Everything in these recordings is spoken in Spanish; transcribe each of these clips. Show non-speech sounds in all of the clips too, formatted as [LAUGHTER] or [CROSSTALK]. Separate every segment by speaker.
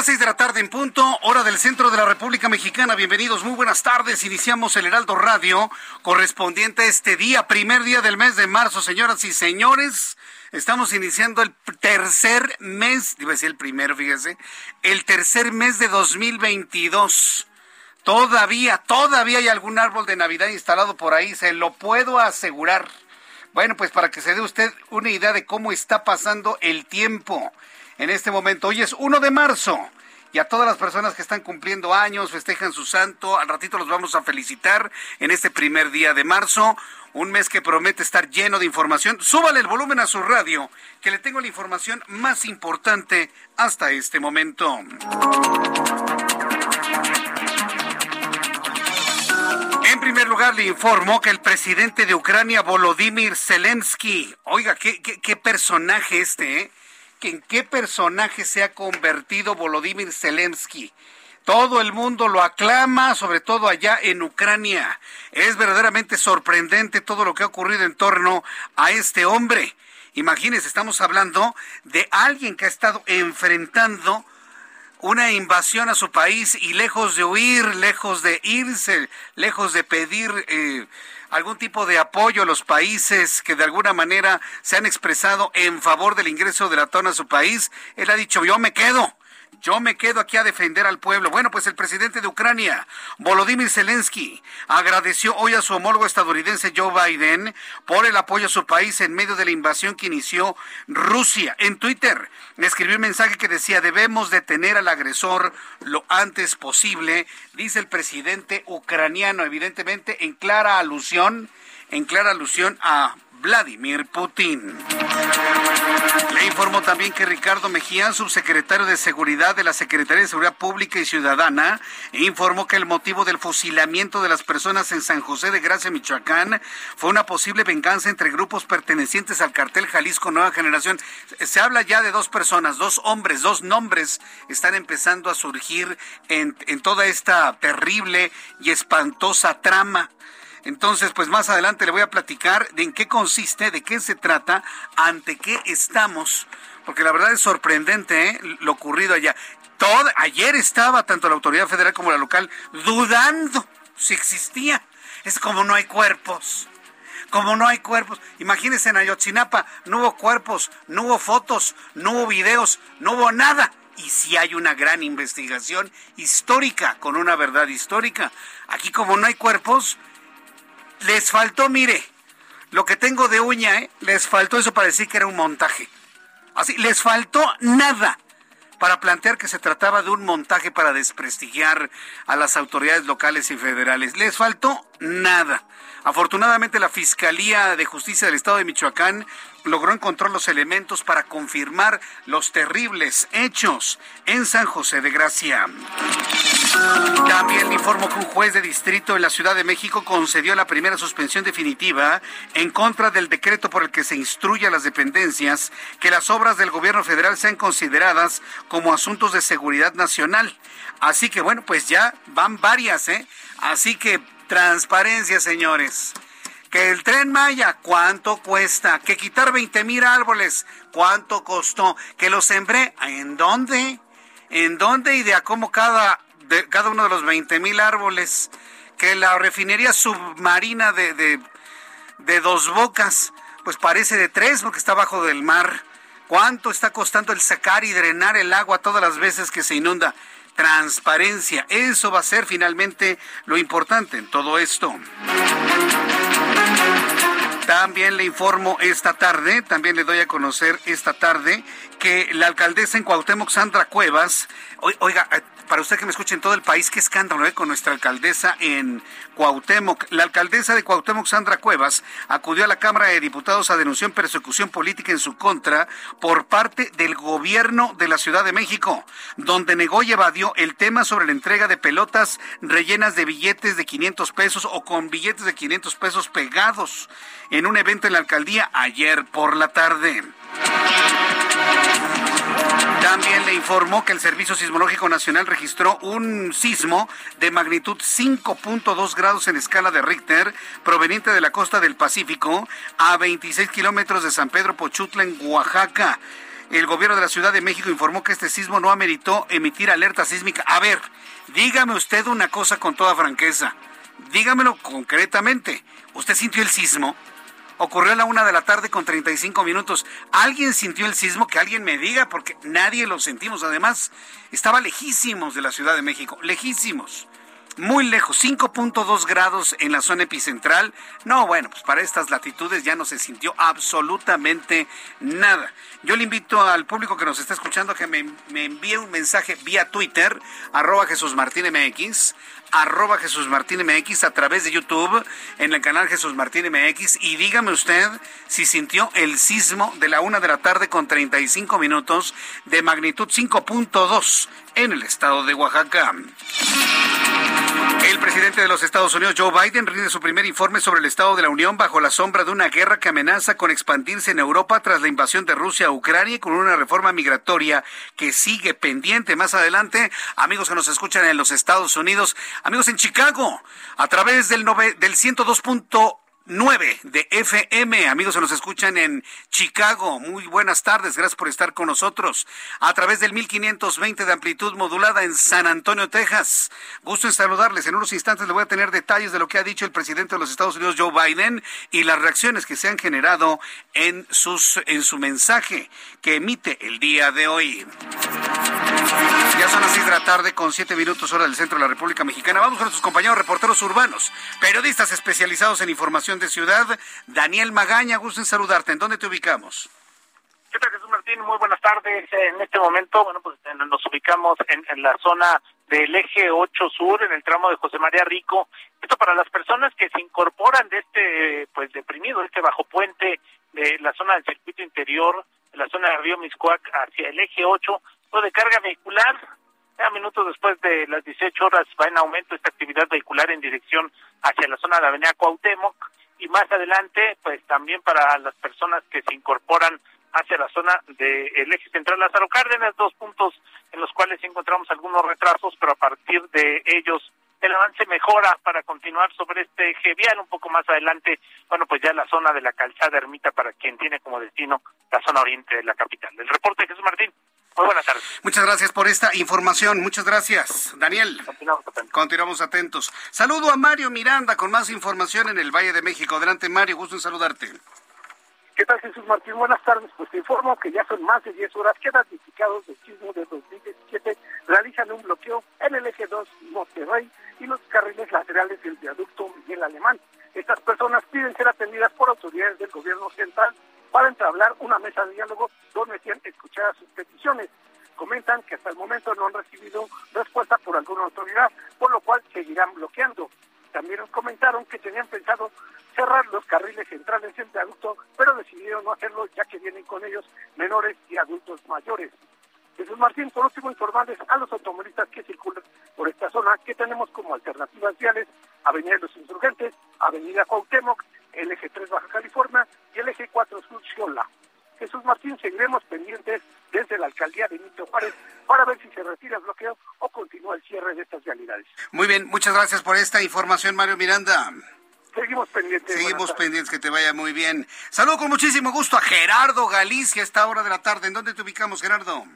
Speaker 1: Las seis de la tarde en punto, hora del centro de la República Mexicana. Bienvenidos, muy buenas tardes. Iniciamos el Heraldo Radio correspondiente a este día, primer día del mes de marzo, señoras y señores. Estamos iniciando el tercer mes, iba a decir el primero, fíjese, el tercer mes de 2022. Todavía, todavía hay algún árbol de Navidad instalado por ahí, se lo puedo asegurar. Bueno, pues para que se dé usted una idea de cómo está pasando el tiempo en este momento. Hoy es 1 de marzo. Y a todas las personas que están cumpliendo años, festejan su santo, al ratito los vamos a felicitar en este primer día de marzo, un mes que promete estar lleno de información. Súbale el volumen a su radio, que le tengo la información más importante hasta este momento. En primer lugar, le informo que el presidente de Ucrania, Volodymyr Zelensky, oiga, qué, personaje este, ¿eh? En qué personaje se ha convertido Volodymyr Zelensky. Todo el mundo lo aclama, sobre todo allá en Ucrania. Es verdaderamente sorprendente todo lo que ha ocurrido en torno a este hombre. Imagínense, estamos hablando de alguien que ha estado enfrentando una invasión a su país y lejos de huir, lejos de irse, lejos de pedir eh, algún tipo de apoyo a los países que de alguna manera se han expresado en favor del ingreso de la tona a su país, él ha dicho, yo me quedo. Yo me quedo aquí a defender al pueblo. Bueno, pues el presidente de Ucrania, Volodymyr Zelensky, agradeció hoy a su homólogo estadounidense Joe Biden por el apoyo a su país en medio de la invasión que inició Rusia. En Twitter escribió un mensaje que decía, debemos detener al agresor lo antes posible, dice el presidente ucraniano, evidentemente en clara alusión, en clara alusión a Vladimir Putin. Le informo también que Ricardo Mejía, subsecretario de Seguridad de la Secretaría de Seguridad Pública y Ciudadana, informó que el motivo del fusilamiento de las personas en San José de Gracia, Michoacán, fue una posible venganza entre grupos pertenecientes al cartel Jalisco Nueva Generación. Se habla ya de dos personas, dos hombres, dos nombres están empezando a surgir en, en toda esta terrible y espantosa trama. Entonces, pues más adelante le voy a platicar de en qué consiste, de qué se trata, ante qué estamos, porque la verdad es sorprendente ¿eh? lo ocurrido allá. Todo, ayer estaba tanto la autoridad federal como la local dudando si existía. Es como no hay cuerpos. Como no hay cuerpos. Imagínense en Ayotzinapa, no hubo cuerpos, no hubo fotos, no hubo videos, no hubo nada y si hay una gran investigación histórica, con una verdad histórica. Aquí como no hay cuerpos, les faltó, mire, lo que tengo de uña, ¿eh? les faltó eso para decir que era un montaje. Así, les faltó nada para plantear que se trataba de un montaje para desprestigiar a las autoridades locales y federales. Les faltó nada. Afortunadamente la Fiscalía de Justicia del Estado de Michoacán logró encontrar los elementos para confirmar los terribles hechos en San José de Gracia. También le informo que un juez de distrito en la Ciudad de México concedió la primera suspensión definitiva en contra del decreto por el que se instruye a las dependencias que las obras del gobierno federal sean consideradas como asuntos de seguridad nacional. Así que bueno, pues ya van varias, ¿eh? Así que transparencia, señores. Que el tren Maya, ¿cuánto cuesta? Que quitar 20 mil árboles, ¿cuánto costó? Que lo sembré, ¿en dónde? ¿En dónde y de a cómo cada, de, cada uno de los 20 mil árboles? Que la refinería submarina de, de, de dos bocas, pues parece de tres porque está abajo del mar. ¿Cuánto está costando el sacar y drenar el agua todas las veces que se inunda? Transparencia. Eso va a ser finalmente lo importante en todo esto. También le informo esta tarde, también le doy a conocer esta tarde que la alcaldesa en Cuauhtémoc, Sandra Cuevas, oiga, para usted que me escuche en todo el país, qué escándalo ¿eh? con nuestra alcaldesa en Cuauhtémoc. La alcaldesa de Cuauhtémoc, Sandra Cuevas, acudió a la Cámara de Diputados a denunciar persecución política en su contra por parte del gobierno de la Ciudad de México, donde negó y evadió el tema sobre la entrega de pelotas rellenas de billetes de 500 pesos o con billetes de 500 pesos pegados en un evento en la alcaldía ayer por la tarde. También le informó que el Servicio Sismológico Nacional registró un sismo de magnitud 5.2 grados en escala de Richter proveniente de la costa del Pacífico a 26 kilómetros de San Pedro Pochutla en Oaxaca. El gobierno de la Ciudad de México informó que este sismo no ameritó emitir alerta sísmica. A ver, dígame usted una cosa con toda franqueza. Dígamelo concretamente. ¿Usted sintió el sismo? Ocurrió a la una de la tarde con 35 minutos. ¿Alguien sintió el sismo? Que alguien me diga, porque nadie lo sentimos. Además, estaba lejísimos de la Ciudad de México, lejísimos. Muy lejos, 5.2 grados en la zona epicentral. No, bueno, pues para estas latitudes ya no se sintió absolutamente nada. Yo le invito al público que nos está escuchando que me, me envíe un mensaje vía Twitter, arroba Jesús Martín MX, arroba Jesús Martín MX a través de YouTube en el canal Jesús Martín MX y dígame usted si sintió el sismo de la una de la tarde con 35 minutos de magnitud 5.2 en el estado de Oaxaca. El presidente de los Estados Unidos, Joe Biden, rinde su primer informe sobre el estado de la Unión bajo la sombra de una guerra que amenaza con expandirse en Europa tras la invasión de Rusia a Ucrania y con una reforma migratoria que sigue pendiente. Más adelante, amigos que nos escuchan en los Estados Unidos, amigos en Chicago, a través del, del 102. 9 de FM. Amigos se nos escuchan en Chicago. Muy buenas tardes. Gracias por estar con nosotros. A través del 1520 de amplitud modulada en San Antonio, Texas. Gusto en saludarles. En unos instantes le voy a tener detalles de lo que ha dicho el presidente de los Estados Unidos, Joe Biden, y las reacciones que se han generado en, sus, en su mensaje que emite el día de hoy. Ya son las 6 de la tarde con 7 minutos hora del centro de la República Mexicana. Vamos con nuestros compañeros reporteros urbanos, periodistas especializados en información de ciudad. Daniel Magaña, gusto en saludarte. ¿En dónde te ubicamos?
Speaker 2: ¿Qué tal, Jesús Martín? Muy buenas tardes. En este momento, bueno, pues nos ubicamos en, en la zona del eje 8 sur, en el tramo de José María Rico. Esto para las personas que se incorporan de este, pues, deprimido, este bajo puente de la zona del circuito interior, de la zona de Río Miscuac hacia el eje 8, de carga vehicular. A minutos después de las 18 horas va en aumento esta actividad vehicular en dirección hacia la zona de la Avenida Cuauhtémoc y más adelante, pues también para las personas que se incorporan hacia la zona del eje central Lázaro Cárdenas, dos puntos en los cuales encontramos algunos retrasos, pero a partir de ellos el avance mejora para continuar sobre este eje vial un poco más adelante, bueno, pues ya la zona de la calzada Ermita para quien tiene como destino la zona oriente de la capital. El reporte de Jesús Martín. Muy buenas tardes.
Speaker 1: Muchas gracias por esta información. Muchas gracias, Daniel.
Speaker 2: Continuamos atentos.
Speaker 1: Continuamos atentos. Saludo a Mario Miranda con más información en el Valle de México. Adelante, Mario. Gusto en saludarte.
Speaker 3: ¿Qué tal, Jesús Martín? Buenas tardes. Pues te informo que ya son más de 10 horas que damnificados del sismo de 2017 realizan un bloqueo en el eje 2 Monterrey y los carriles laterales del viaducto Miguel Alemán. Estas personas piden ser atendidas por autoridades del gobierno central para entablar una mesa de diálogo donde sean escuchadas sus peticiones. Comentan que hasta el momento no han recibido respuesta por alguna autoridad, por lo cual seguirán bloqueando. También nos comentaron que tenían pensado cerrar los carriles centrales del viaducto, pero decidieron no hacerlo ya que vienen con ellos menores y adultos mayores. Jesús Martín, por último, informarles a los automovilistas que circulan por esta zona que tenemos como alternativas viales Avenida de los Insurgentes, Avenida Cuauhtémoc, el eje 3 Baja California y el eje 4 Sur Xiola. Jesús Martín, seguiremos pendientes desde la alcaldía de Benito Juárez para ver si se retira el bloqueo o continúa el cierre de estas vialidades.
Speaker 1: Muy bien, muchas gracias por esta información, Mario Miranda.
Speaker 3: Seguimos pendientes.
Speaker 1: Seguimos pendientes, que te vaya muy bien. Saludo con muchísimo gusto a Gerardo Galicia a esta hora de la tarde. ¿En dónde te ubicamos, Gerardo?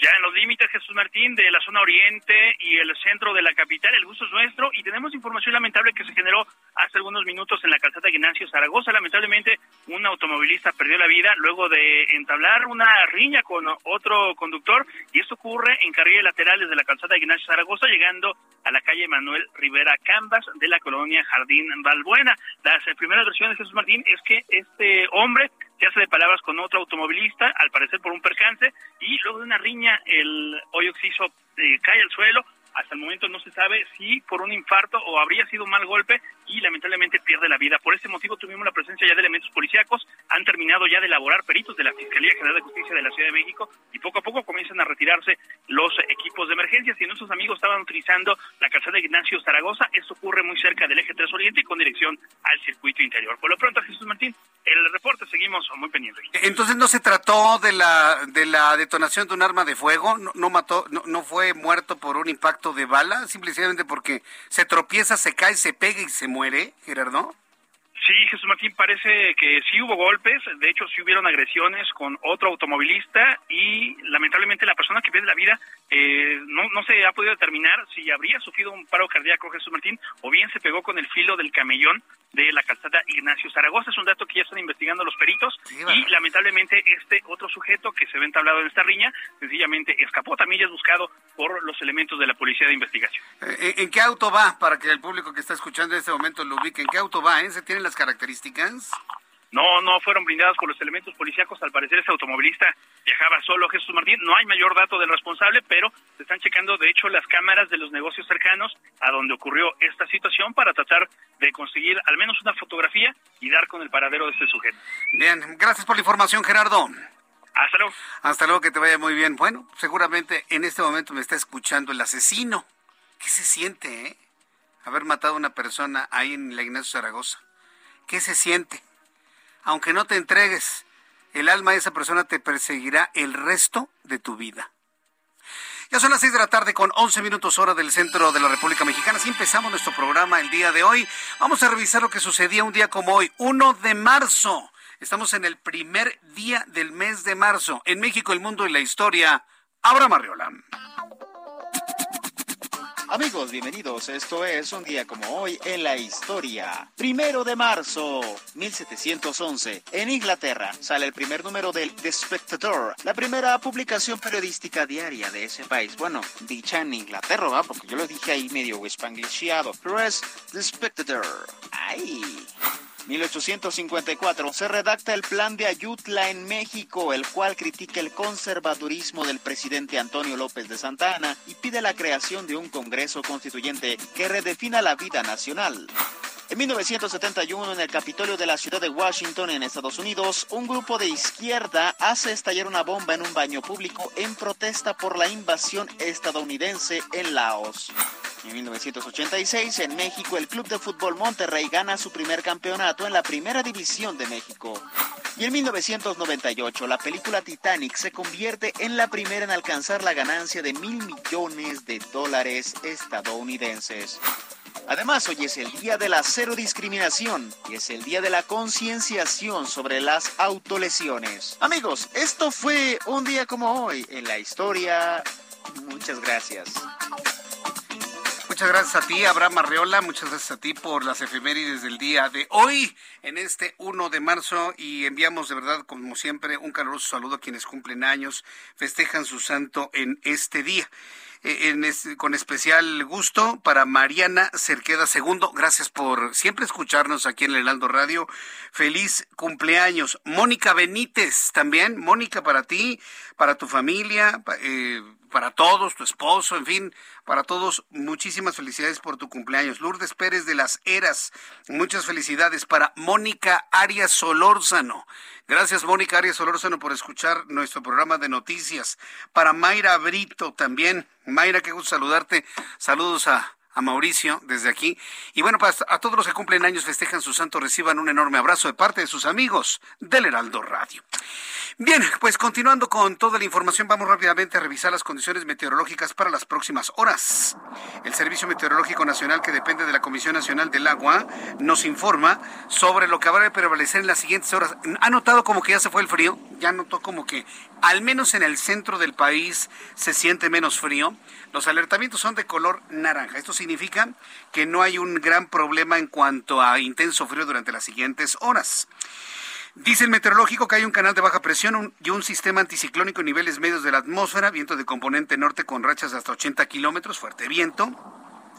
Speaker 4: ya en los límites, Jesús Martín, de la zona oriente y el centro de la capital. El gusto es nuestro y tenemos información lamentable que se generó hace algunos minutos en la calzada Ignacio Zaragoza. Lamentablemente, un automovilista perdió la vida luego de entablar una riña con otro conductor y esto ocurre en carriles laterales de la calzada Ignacio Zaragoza, llegando a la calle Manuel Rivera Cambas de la colonia Jardín Balbuena. Las eh, primeras versiones, Jesús Martín, es que este hombre se hace de palabras con otro automovilista, al parecer por un percance, y luego de una riña el hoyo oxiso eh, cae al suelo, hasta el momento no se sabe si por un infarto o habría sido un mal golpe y lamentablemente pierde la vida. Por este motivo tuvimos la presencia ya de elementos policíacos, han terminado ya de elaborar peritos de la Fiscalía General de Justicia de la Ciudad de México y poco a poco comienzan a retirarse los equipos de emergencia. Si nuestros amigos estaban utilizando la calzada de Ignacio Zaragoza, esto ocurre muy cerca del eje 3 Oriente y con dirección al circuito interior. Por lo pronto, Jesús Martín, el reporte seguimos muy pendientes.
Speaker 1: Entonces no se trató de la de la detonación de un arma de fuego, no, no mató, no, no fue muerto por un impacto de bala, simplemente porque se tropieza, se cae, se pega y se muere, Gerardo.
Speaker 4: Sí, Jesús Martín, parece que sí hubo golpes, de hecho sí hubieron agresiones con otro automovilista y lamentablemente la persona que pierde la vida eh, no, no se ha podido determinar si habría sufrido un paro cardíaco Jesús Martín o bien se pegó con el filo del camellón de la calzada Ignacio Zaragoza. Es un dato que ya están investigando los peritos y lamentablemente este otro sujeto que se ve entablado en esta riña sencillamente escapó. También ya es buscado por los elementos de la policía de investigación.
Speaker 1: Eh, ¿En qué auto va? Para que el público que está escuchando en este momento lo ubique. ¿En qué auto va? Eh? ¿Se tienen las características?
Speaker 4: No, no fueron blindadas por los elementos policíacos. Al parecer, ese automovilista viajaba solo, Jesús Martín. No hay mayor dato del responsable, pero se están checando, de hecho, las cámaras de los negocios cercanos a donde ocurrió esta situación para tratar de conseguir al menos una fotografía y dar con el paradero de este sujeto.
Speaker 1: Bien, gracias por la información, Gerardo.
Speaker 4: Hasta luego.
Speaker 1: Hasta luego, que te vaya muy bien. Bueno, seguramente en este momento me está escuchando el asesino. ¿Qué se siente, eh? Haber matado a una persona ahí en la Ignacio Zaragoza. ¿Qué se siente? Aunque no te entregues, el alma de esa persona te perseguirá el resto de tu vida. Ya son las seis de la tarde con 11 minutos hora del centro de la República Mexicana. Así empezamos nuestro programa el día de hoy. Vamos a revisar lo que sucedía un día como hoy, 1 de marzo. Estamos en el primer día del mes de marzo. En México, el mundo y la historia. Abraham Arriola.
Speaker 5: Amigos, bienvenidos. Esto es un día como hoy en la historia. Primero de marzo, 1711. En Inglaterra sale el primer número del The Spectator, la primera publicación periodística diaria de ese país. Bueno, dicha en Inglaterra. Porque yo lo dije ahí medio spanglishado. Pero es The Spectator. ¡Ay! 1854 se redacta el Plan de Ayutla en México, el cual critica el conservadurismo del presidente Antonio López de Santa Ana y pide la creación de un Congreso Constituyente que redefina la vida nacional. En 1971, en el Capitolio de la ciudad de Washington, en Estados Unidos, un grupo de izquierda hace estallar una bomba en un baño público en protesta por la invasión estadounidense en Laos. En 1986, en México, el Club de Fútbol Monterrey gana su primer campeonato en la Primera División de México. Y en 1998, la película Titanic se convierte en la primera en alcanzar la ganancia de mil millones de dólares estadounidenses. Además, hoy es el día de la cero discriminación y es el día de la concienciación sobre las autolesiones. Amigos, esto fue un día como hoy en la historia. Muchas gracias.
Speaker 1: Muchas gracias a ti, Abraham Arreola. Muchas gracias a ti por las efemérides del día de hoy, en este 1 de marzo. Y enviamos de verdad, como siempre, un caluroso saludo a quienes cumplen años, festejan su santo en este día. Eh, con especial gusto para Mariana Cerqueda Segundo. Gracias por siempre escucharnos aquí en el Heraldo Radio. Feliz cumpleaños. Mónica Benítez también. Mónica, para ti, para tu familia, eh, para todos, tu esposo, en fin, para todos, muchísimas felicidades por tu cumpleaños. Lourdes Pérez de las Eras, muchas felicidades para Mónica Arias Solórzano. Gracias, Mónica Arias Solórzano, por escuchar nuestro programa de noticias. Para Mayra Brito también. Mayra, qué gusto saludarte. Saludos a, a Mauricio desde aquí. Y bueno, pues a todos los que cumplen años, festejan su santo, reciban un enorme abrazo de parte de sus amigos del Heraldo Radio. Bien, pues continuando con toda la información, vamos rápidamente a revisar las condiciones meteorológicas para las próximas horas. El Servicio Meteorológico Nacional, que depende de la Comisión Nacional del Agua, nos informa sobre lo que habrá de prevalecer en las siguientes horas. ¿Ha notado como que ya se fue el frío? Ya notó como que, al menos en el centro del país, se siente menos frío. Los alertamientos son de color naranja. Esto significa que no hay un gran problema en cuanto a intenso frío durante las siguientes horas. Dice el meteorológico que hay un canal de baja presión y un sistema anticiclónico en niveles medios de la atmósfera, viento de componente norte con rachas de hasta 80 kilómetros, fuerte viento.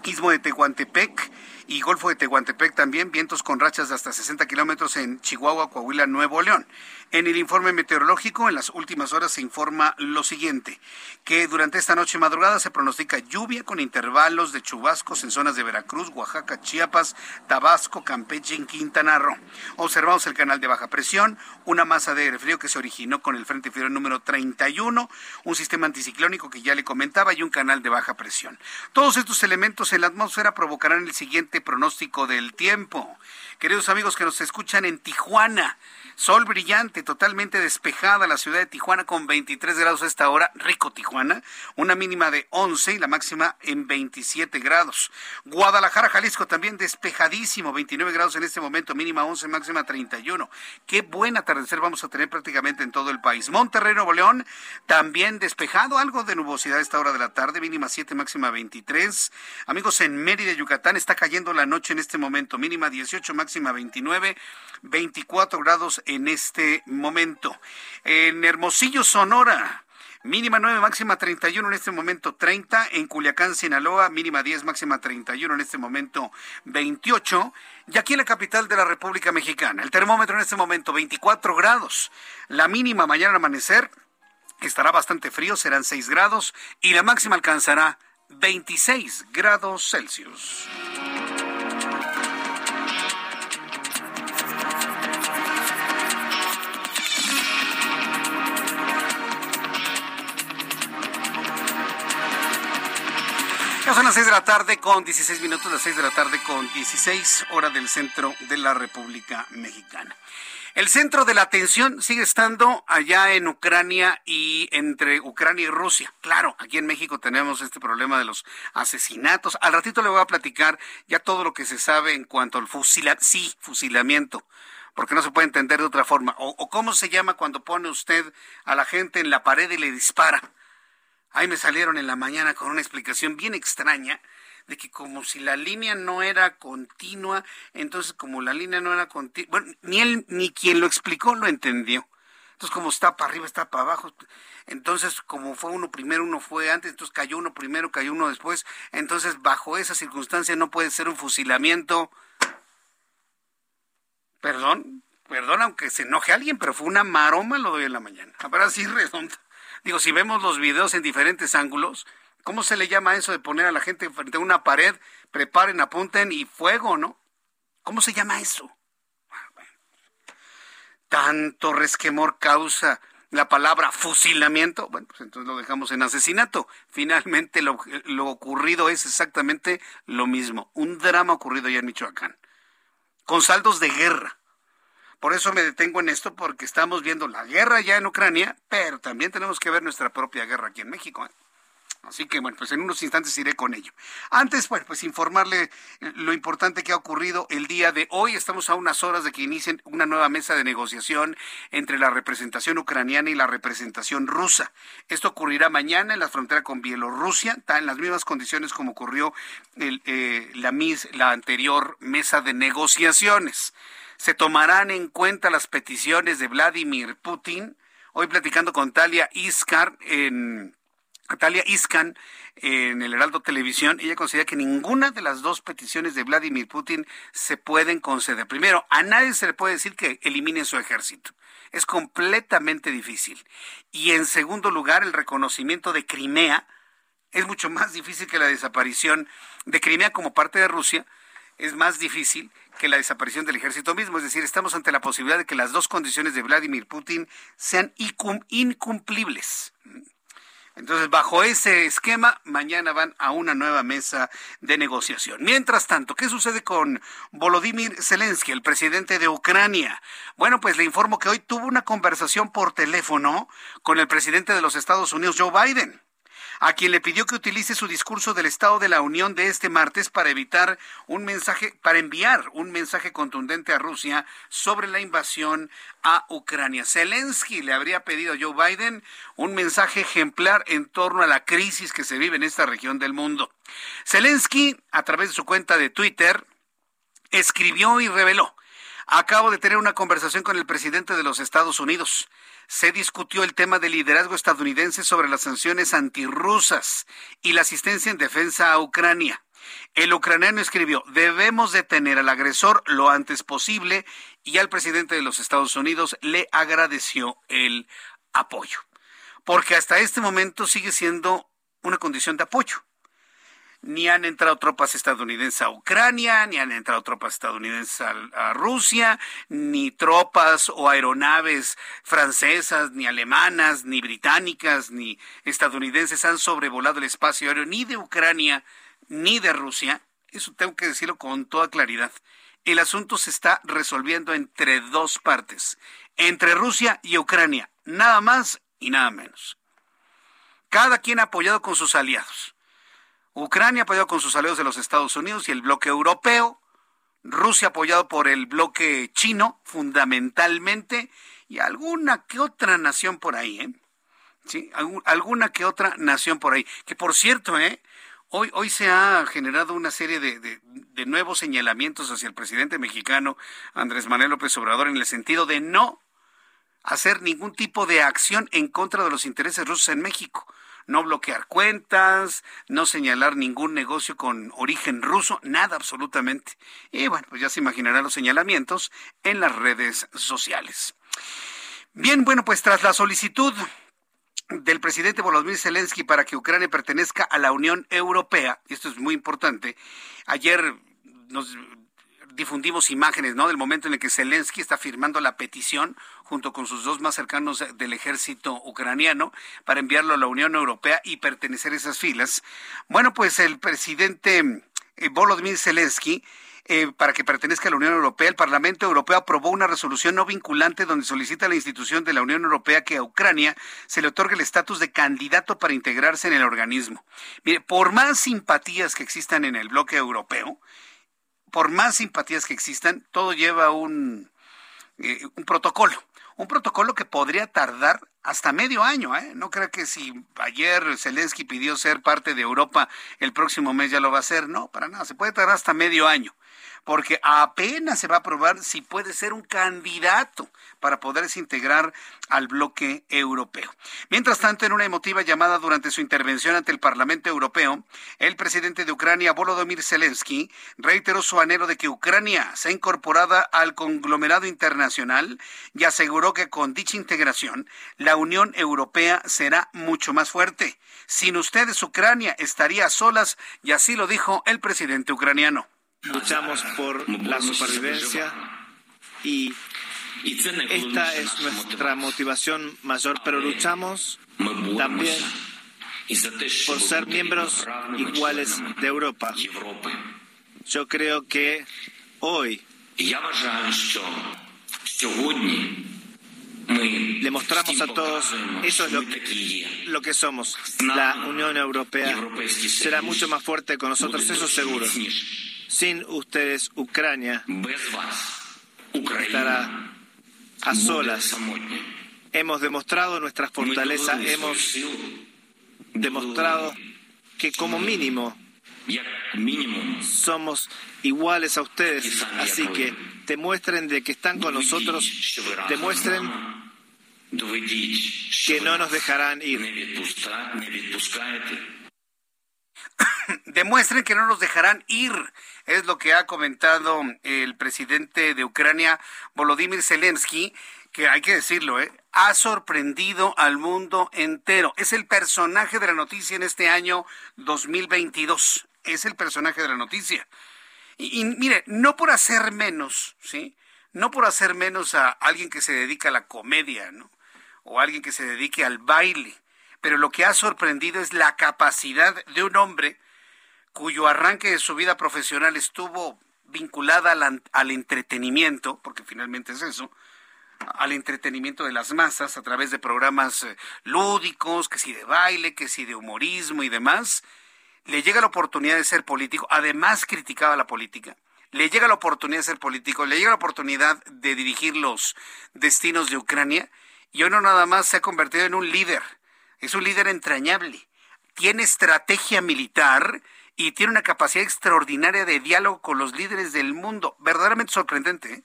Speaker 1: Istmo de Tehuantepec y Golfo de Tehuantepec también, vientos con rachas de hasta 60 kilómetros en Chihuahua, Coahuila, Nuevo León. En el informe meteorológico, en las últimas horas se informa lo siguiente, que durante esta noche madrugada se pronostica lluvia con intervalos de chubascos en zonas de Veracruz, Oaxaca, Chiapas, Tabasco, Campeche y Quintana Roo. Observamos el canal de baja presión, una masa de aire frío que se originó con el Frente Frío número 31, un sistema anticiclónico que ya le comentaba y un canal de baja presión. Todos estos elementos en la atmósfera provocarán el siguiente pronóstico del tiempo. Queridos amigos que nos escuchan en Tijuana, Sol brillante, totalmente despejada la ciudad de Tijuana con 23 grados a esta hora, rico Tijuana, una mínima de 11 y la máxima en 27 grados. Guadalajara, Jalisco también despejadísimo, 29 grados en este momento, mínima 11, máxima 31. Qué buen atardecer vamos a tener prácticamente en todo el país. Monterrey, Nuevo León, también despejado, algo de nubosidad a esta hora de la tarde, mínima 7, máxima 23. Amigos, en Mérida, Yucatán, está cayendo la noche en este momento, mínima 18, máxima 29, 24 grados en este momento. En Hermosillo, Sonora. Mínima 9, máxima 31 en este momento 30. En Culiacán, Sinaloa, mínima 10, máxima 31 en este momento 28. Y aquí en la capital de la República Mexicana, el termómetro en este momento 24 grados. La mínima mañana al amanecer estará bastante frío, serán 6 grados. Y la máxima alcanzará 26 grados Celsius. Son las 6 de la tarde con 16 minutos, las 6 de la tarde con 16 horas del centro de la República Mexicana. El centro de la atención sigue estando allá en Ucrania y entre Ucrania y Rusia. Claro, aquí en México tenemos este problema de los asesinatos. Al ratito le voy a platicar ya todo lo que se sabe en cuanto al fusila sí, fusilamiento porque no se puede entender de otra forma. O, o, cómo se llama cuando pone usted a la gente en la pared y le dispara. Ahí me salieron en la mañana con una explicación bien extraña de que como si la línea no era continua, entonces como la línea no era continua, bueno, ni él ni quien lo explicó lo entendió. Entonces como está para arriba, está para abajo, entonces como fue uno primero, uno fue antes, entonces cayó uno primero, cayó uno después, entonces bajo esa circunstancia no puede ser un fusilamiento. Perdón, perdón aunque se enoje alguien, pero fue una maroma lo doy en la mañana. Ahora sí [LAUGHS] redonda. Digo, si vemos los videos en diferentes ángulos, ¿cómo se le llama eso de poner a la gente frente a una pared, preparen, apunten y fuego, ¿no? ¿Cómo se llama eso? Tanto resquemor causa la palabra fusilamiento, bueno, pues entonces lo dejamos en asesinato. Finalmente lo, lo, ocurrido es exactamente lo mismo, un drama ocurrido ya en Michoacán, con saldos de guerra. Por eso me detengo en esto, porque estamos viendo la guerra ya en Ucrania, pero también tenemos que ver nuestra propia guerra aquí en México. ¿eh? Así que bueno, pues en unos instantes iré con ello. Antes, bueno, pues informarle lo importante que ha ocurrido el día de hoy. Estamos a unas horas de que inicien una nueva mesa de negociación entre la representación ucraniana y la representación rusa. Esto ocurrirá mañana en la frontera con Bielorrusia, en las mismas condiciones como ocurrió eh, la anterior mesa de negociaciones se tomarán en cuenta las peticiones de Vladimir Putin. Hoy platicando con Talia Iskar en Talia Iskan en el Heraldo Televisión, ella considera que ninguna de las dos peticiones de Vladimir Putin se pueden conceder. Primero, a nadie se le puede decir que elimine su ejército. Es completamente difícil. Y en segundo lugar, el reconocimiento de Crimea es mucho más difícil que la desaparición de Crimea como parte de Rusia. Es más difícil que la desaparición del ejército mismo. Es decir, estamos ante la posibilidad de que las dos condiciones de Vladimir Putin sean incumplibles. Entonces, bajo ese esquema, mañana van a una nueva mesa de negociación. Mientras tanto, ¿qué sucede con Volodymyr Zelensky, el presidente de Ucrania? Bueno, pues le informo que hoy tuvo una conversación por teléfono con el presidente de los Estados Unidos, Joe Biden a quien le pidió que utilice su discurso del Estado de la Unión de este martes para evitar un mensaje, para enviar un mensaje contundente a Rusia sobre la invasión a Ucrania. Zelensky le habría pedido a Joe Biden un mensaje ejemplar en torno a la crisis que se vive en esta región del mundo. Zelensky, a través de su cuenta de Twitter, escribió y reveló Acabo de tener una conversación con el presidente de los Estados Unidos se discutió el tema del liderazgo estadounidense sobre las sanciones antirrusas y la asistencia en defensa a Ucrania. El ucraniano escribió, debemos detener al agresor lo antes posible y al presidente de los Estados Unidos le agradeció el apoyo. Porque hasta este momento sigue siendo una condición de apoyo ni han entrado tropas estadounidenses a Ucrania, ni han entrado tropas estadounidenses a, Rusia, ni tropas o aeronaves francesas, ni alemanas, ni británicas, ni estadounidenses han sobrevolado el espacio aéreo ni de Ucrania ni de Rusia. Eso tengo que decirlo con toda claridad. El asunto se está resolviendo entre dos partes, entre Rusia y Ucrania, nada más y nada menos. Cada quien apoyado con sus aliados. Ucrania apoyado con sus aliados de los Estados Unidos y el bloque europeo, Rusia apoyado por el bloque chino fundamentalmente y alguna que otra nación por ahí, ¿eh? Sí, alguna que otra nación por ahí. Que por cierto, ¿eh? Hoy, hoy se ha generado una serie de, de nuevos señalamientos hacia el presidente mexicano Andrés Manuel López Obrador en el sentido de no hacer ningún tipo de acción en contra de los intereses rusos en México no bloquear cuentas, no señalar ningún negocio con origen ruso, nada absolutamente. Y bueno, pues ya se imaginarán los señalamientos en las redes sociales. Bien, bueno, pues tras la solicitud del presidente Volodymyr Zelensky para que Ucrania pertenezca a la Unión Europea, y esto es muy importante, ayer nos difundimos imágenes, ¿no? Del momento en el que Zelensky está firmando la petición junto con sus dos más cercanos del ejército ucraniano para enviarlo a la Unión Europea y pertenecer a esas filas. Bueno, pues el presidente eh, Volodymyr Zelensky eh, para que pertenezca a la Unión Europea, el Parlamento Europeo aprobó una resolución no vinculante donde solicita a la institución de la Unión Europea que a Ucrania se le otorgue el estatus de candidato para integrarse en el organismo. Mire, por más simpatías que existan en el bloque europeo, por más simpatías que existan, todo lleva un, eh, un protocolo. Un protocolo que podría tardar hasta medio año, ¿eh? No creo que si ayer Zelensky pidió ser parte de Europa, el próximo mes ya lo va a hacer. No, para nada. Se puede tardar hasta medio año porque apenas se va a probar si puede ser un candidato para poderse integrar al bloque europeo. Mientras tanto, en una emotiva llamada durante su intervención ante el Parlamento Europeo, el presidente de Ucrania, Volodymyr Zelensky, reiteró su anhelo de que Ucrania sea incorporada al conglomerado internacional y aseguró que con dicha integración, la Unión Europea será mucho más fuerte. Sin ustedes, Ucrania estaría a solas, y así lo dijo el presidente ucraniano
Speaker 6: luchamos por la supervivencia y esta es nuestra motivación mayor, pero luchamos también por ser miembros iguales de Europa. Yo creo que hoy le mostramos a todos, eso es lo que, lo que somos. La Unión Europea será mucho más fuerte con nosotros, eso seguro. Sin ustedes, Ucrania estará a solas. Hemos demostrado nuestra fortaleza, hemos demostrado que como mínimo somos iguales a ustedes. Así que demuestren de que están con nosotros, [COUGHS] demuestren que no nos dejarán ir.
Speaker 1: demuestren que no nos dejarán ir. Es lo que ha comentado el presidente de Ucrania, Volodymyr Zelensky, que hay que decirlo, ¿eh? ha sorprendido al mundo entero. Es el personaje de la noticia en este año 2022. Es el personaje de la noticia. Y, mire, no por hacer menos, ¿sí? No por hacer menos a alguien que se dedica a la comedia, ¿no? O alguien que se dedique al baile pero lo que ha sorprendido es la capacidad de un hombre cuyo arranque de su vida profesional estuvo vinculada al, al entretenimiento, porque finalmente es eso, al entretenimiento de las masas a través de programas eh, lúdicos, que si de baile, que si de humorismo y demás, le llega la oportunidad de ser político, además criticaba la política, le llega la oportunidad de ser político, le llega la oportunidad de dirigir los destinos de Ucrania y hoy no nada más se ha convertido en un líder, es un líder entrañable, tiene estrategia militar y tiene una capacidad extraordinaria de diálogo con los líderes del mundo, verdaderamente sorprendente. ¿eh?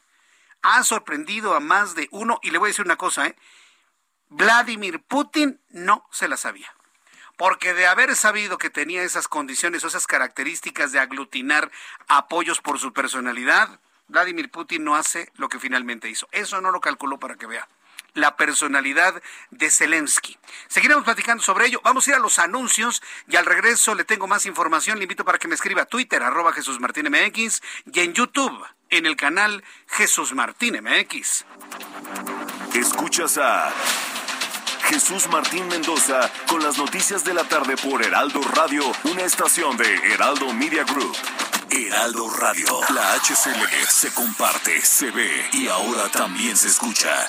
Speaker 1: Ha sorprendido a más de uno y le voy a decir una cosa, ¿eh? Vladimir Putin no se la sabía porque de haber sabido que tenía esas condiciones o esas características de aglutinar apoyos por su personalidad, Vladimir Putin no hace lo que finalmente hizo. Eso no lo calculó para que vea la personalidad de Zelensky. Seguiremos platicando sobre ello. Vamos a ir a los anuncios y al regreso le tengo más información. Le invito para que me escriba a Twitter, arroba Jesús Martín MX y en YouTube, en el canal Jesús Martín MX.
Speaker 7: Escuchas a Jesús Martín Mendoza con las noticias de la tarde por Heraldo Radio, una estación de Heraldo Media Group. Heraldo Radio, la HCL se comparte, se ve y ahora también se escucha.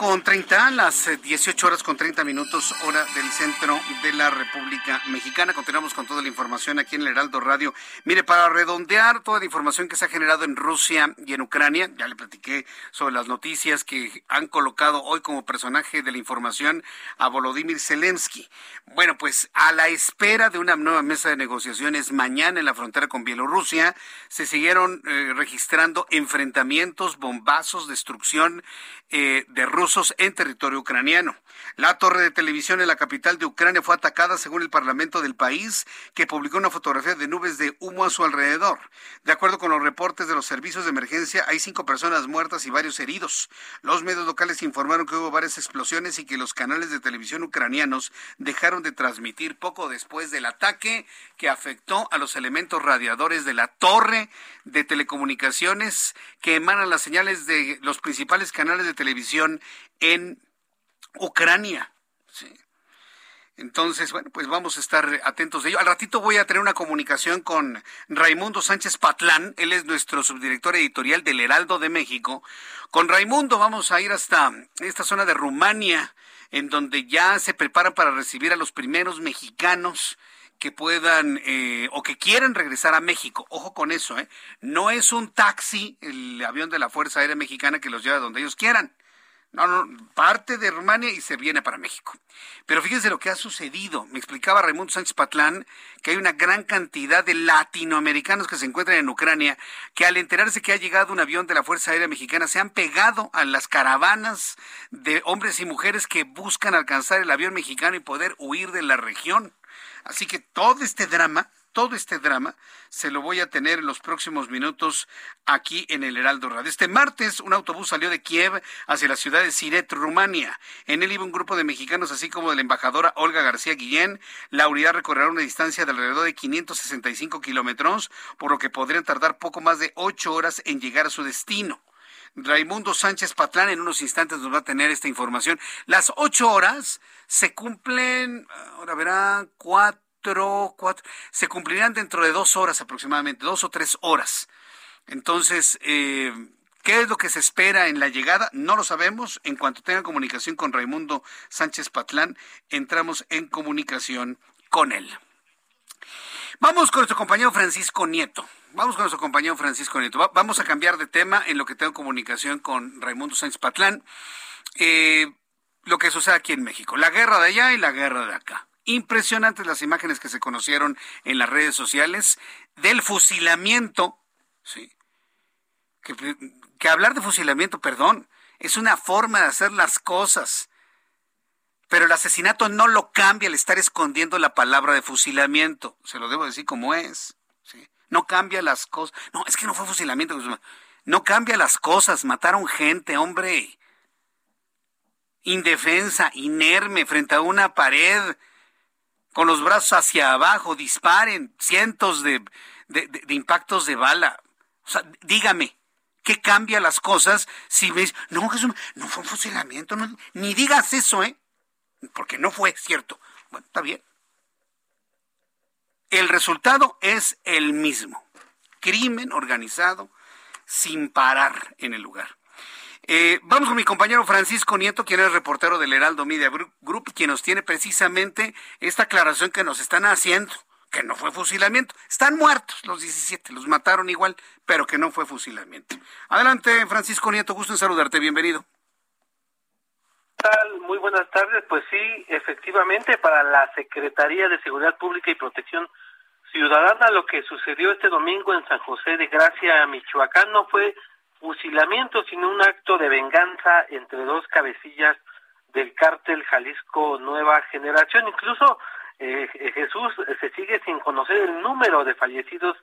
Speaker 1: Con 30, las 18 horas con 30 minutos, hora del centro de la República Mexicana. Continuamos con toda la información aquí en el Heraldo Radio. Mire, para redondear toda la información que se ha generado en Rusia y en Ucrania, ya le platiqué sobre las noticias que han colocado hoy como personaje de la información a Volodymyr Zelensky. Bueno, pues a la espera de una nueva mesa de negociaciones mañana en la frontera con Bielorrusia, se siguieron eh, registrando enfrentamientos, bombazos, destrucción eh, de en territorio ucraniano. La torre de televisión en la capital de Ucrania fue atacada según el Parlamento del país, que publicó una fotografía de nubes de humo a su alrededor. De acuerdo con los reportes de los servicios de emergencia, hay cinco personas muertas y varios heridos. Los medios locales informaron que hubo varias explosiones y que los canales de televisión ucranianos dejaron de transmitir poco después del ataque que afectó a los elementos radiadores de la torre de telecomunicaciones que emanan las señales de los principales canales de televisión en Ucrania. Entonces, bueno, pues vamos a estar atentos de ello. Al ratito voy a tener una comunicación con Raimundo Sánchez Patlán, él es nuestro subdirector editorial del Heraldo de México. Con Raimundo vamos a ir hasta esta zona de Rumania, en donde ya se preparan para recibir a los primeros mexicanos que puedan eh, o que quieran regresar a México. Ojo con eso, ¿eh? No es un taxi el avión de la Fuerza Aérea Mexicana que los lleva donde ellos quieran. No, no, parte de Rumania y se viene para México. Pero fíjense lo que ha sucedido. Me explicaba Raimundo Sánchez Patlán que hay una gran cantidad de latinoamericanos que se encuentran en Ucrania que al enterarse que ha llegado un avión de la Fuerza Aérea Mexicana se han pegado a las caravanas de hombres y mujeres que buscan alcanzar el avión mexicano y poder huir de la región. Así que todo este drama, todo este drama se lo voy a tener en los próximos minutos aquí en el Heraldo Radio. Este martes un autobús salió de Kiev hacia la ciudad de Siret, Rumania. En él iba un grupo de mexicanos, así como de la embajadora Olga García Guillén. La unidad recorrerá una distancia de alrededor de 565 kilómetros, por lo que podrían tardar poco más de ocho horas en llegar a su destino. Raimundo Sánchez Patlán en unos instantes nos va a tener esta información. Las ocho horas se cumplen, ahora verá, cuatro, cuatro, se cumplirán dentro de dos horas aproximadamente, dos o tres horas. Entonces, eh, ¿Qué es lo que se espera en la llegada? No lo sabemos. En cuanto tenga comunicación con Raimundo Sánchez Patlán, entramos en comunicación con él. Vamos con nuestro compañero Francisco Nieto. Vamos con nuestro compañero Francisco Nieto. vamos a cambiar de tema en lo que tengo comunicación con Raimundo Sánchez Patlán. Eh, lo que sucede aquí en México. La guerra de allá y la guerra de acá. Impresionantes las imágenes que se conocieron en las redes sociales del fusilamiento, ¿sí? que hablar de fusilamiento, perdón, es una forma de hacer las cosas. Pero el asesinato no lo cambia al estar escondiendo la palabra de fusilamiento. Se lo debo decir como es. No cambia las cosas. No, es que no fue fusilamiento. No cambia las cosas. Mataron gente, hombre. Indefensa, inerme, frente a una pared, con los brazos hacia abajo, disparen cientos de, impactos de bala. O sea, dígame, ¿qué cambia las cosas si ves, no, Jesús, no fue un fusilamiento, ni digas eso, ¿eh? Porque no fue cierto. Bueno, está bien. El resultado es el mismo. Crimen organizado sin parar en el lugar. Eh, vamos con mi compañero Francisco Nieto, quien es reportero del Heraldo Media Group, quien nos tiene precisamente esta aclaración que nos están haciendo, que no fue fusilamiento. Están muertos los 17, los mataron igual, pero que no fue fusilamiento. Adelante, Francisco Nieto, gusto en saludarte, bienvenido.
Speaker 8: tal? Muy buenas tardes. Pues sí, efectivamente, para la Secretaría de Seguridad Pública y Protección Ciudadana, lo que sucedió este domingo en San José de Gracia, Michoacán, no fue fusilamiento, sino un acto de venganza entre dos cabecillas del cártel Jalisco Nueva Generación. Incluso eh, Jesús se sigue sin conocer el número de fallecidos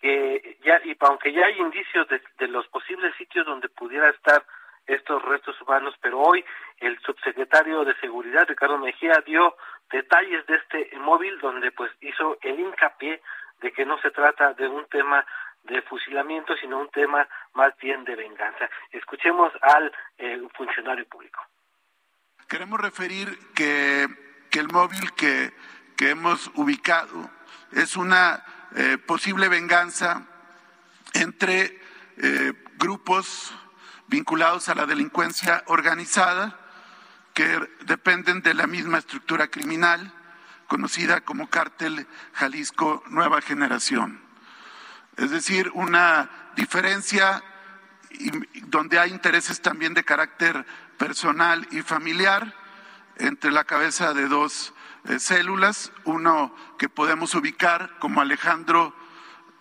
Speaker 8: que ya y aunque ya hay indicios de, de los posibles sitios donde pudiera estar estos restos humanos, pero hoy el subsecretario de Seguridad Ricardo Mejía dio detalles de este móvil donde pues hizo el hincapié de que no se trata de un tema de fusilamiento, sino un tema más bien de venganza. Escuchemos al eh, funcionario público.
Speaker 9: Queremos referir que, que el móvil que, que, hemos ubicado es una eh, posible venganza entre eh, grupos vinculados a la delincuencia organizada que dependen de la misma estructura criminal conocida como Cártel Jalisco Nueva Generación es decir, una diferencia donde hay intereses también de carácter personal y familiar entre la cabeza de dos eh, células, uno que podemos ubicar como Alejandro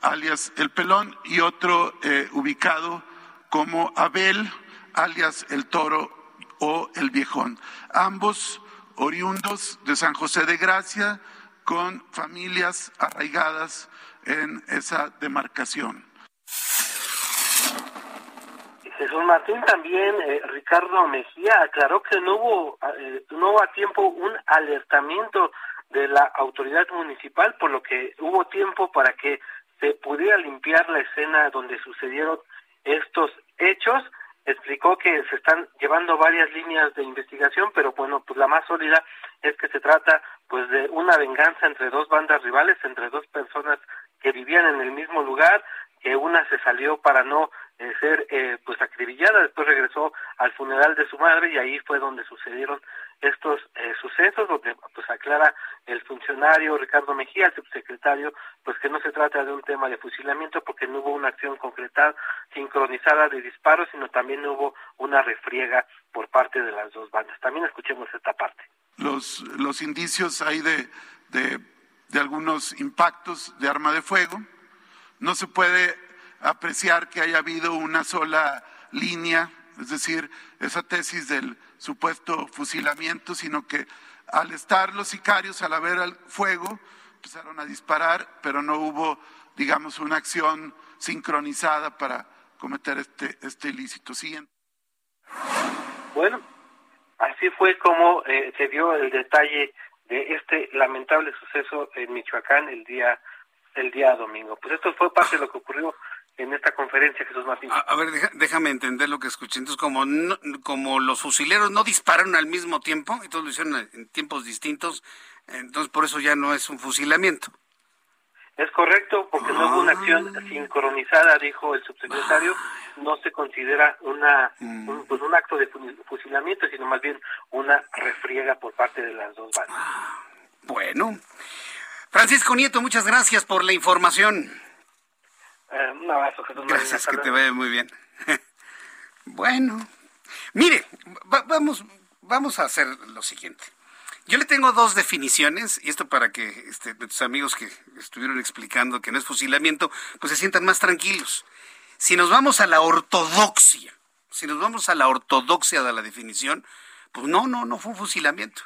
Speaker 9: alias El Pelón y otro eh, ubicado como Abel alias El Toro o El Viejón. Ambos oriundos de San José de Gracia con familias arraigadas en esa demarcación.
Speaker 8: Jesús Martín también, eh, Ricardo Mejía aclaró que no hubo, eh, no a tiempo un alertamiento de la autoridad municipal, por lo que hubo tiempo para que se pudiera limpiar la escena donde sucedieron estos hechos. Explicó que se están llevando varias líneas de investigación, pero bueno, pues la más sólida es que se trata pues de una venganza entre dos bandas rivales, entre dos personas que vivían en el mismo lugar, que una se salió para no eh, ser eh, pues acribillada, después regresó al funeral de su madre y ahí fue donde sucedieron estos eh, sucesos, donde pues aclara el funcionario Ricardo Mejía, el subsecretario, pues que no se trata de un tema de fusilamiento porque no hubo una acción concretada, sincronizada de disparos, sino también hubo una refriega por parte de las dos bandas. También escuchemos esta parte.
Speaker 9: Los, los indicios hay de, de de algunos impactos de arma de fuego. No se puede apreciar que haya habido una sola línea, es decir, esa tesis del supuesto fusilamiento, sino que al estar los sicarios, al haber el fuego, empezaron a disparar, pero no hubo, digamos, una acción sincronizada para cometer este, este ilícito. Siguiente.
Speaker 8: Bueno, así fue como eh, se dio el detalle de este lamentable suceso en Michoacán el día el día domingo. Pues esto fue parte de lo que ocurrió en esta conferencia, Jesús Martín.
Speaker 1: A, ver, déjame entender lo que escuché. Entonces, como, como los fusileros no dispararon al mismo tiempo, todos lo hicieron en tiempos distintos, entonces por eso ya no es un fusilamiento.
Speaker 8: Es correcto, porque no hubo una acción ah. sincronizada, dijo el subsecretario, no se considera una mm. un, pues un acto de fusilamiento, sino más bien una refriega por parte de las dos bandas. Ah,
Speaker 1: bueno. Francisco Nieto, muchas gracias por la información.
Speaker 8: Eh, un abrazo, Jesús
Speaker 1: Gracias, que te vaya muy bien. [LAUGHS] bueno, mire, vamos, vamos a hacer lo siguiente. Yo le tengo dos definiciones, y esto para que este, tus amigos que estuvieron explicando que no es fusilamiento, pues se sientan más tranquilos. si nos vamos a la ortodoxia, si nos vamos a la ortodoxia de la definición, pues no, no, no fue un fusilamiento.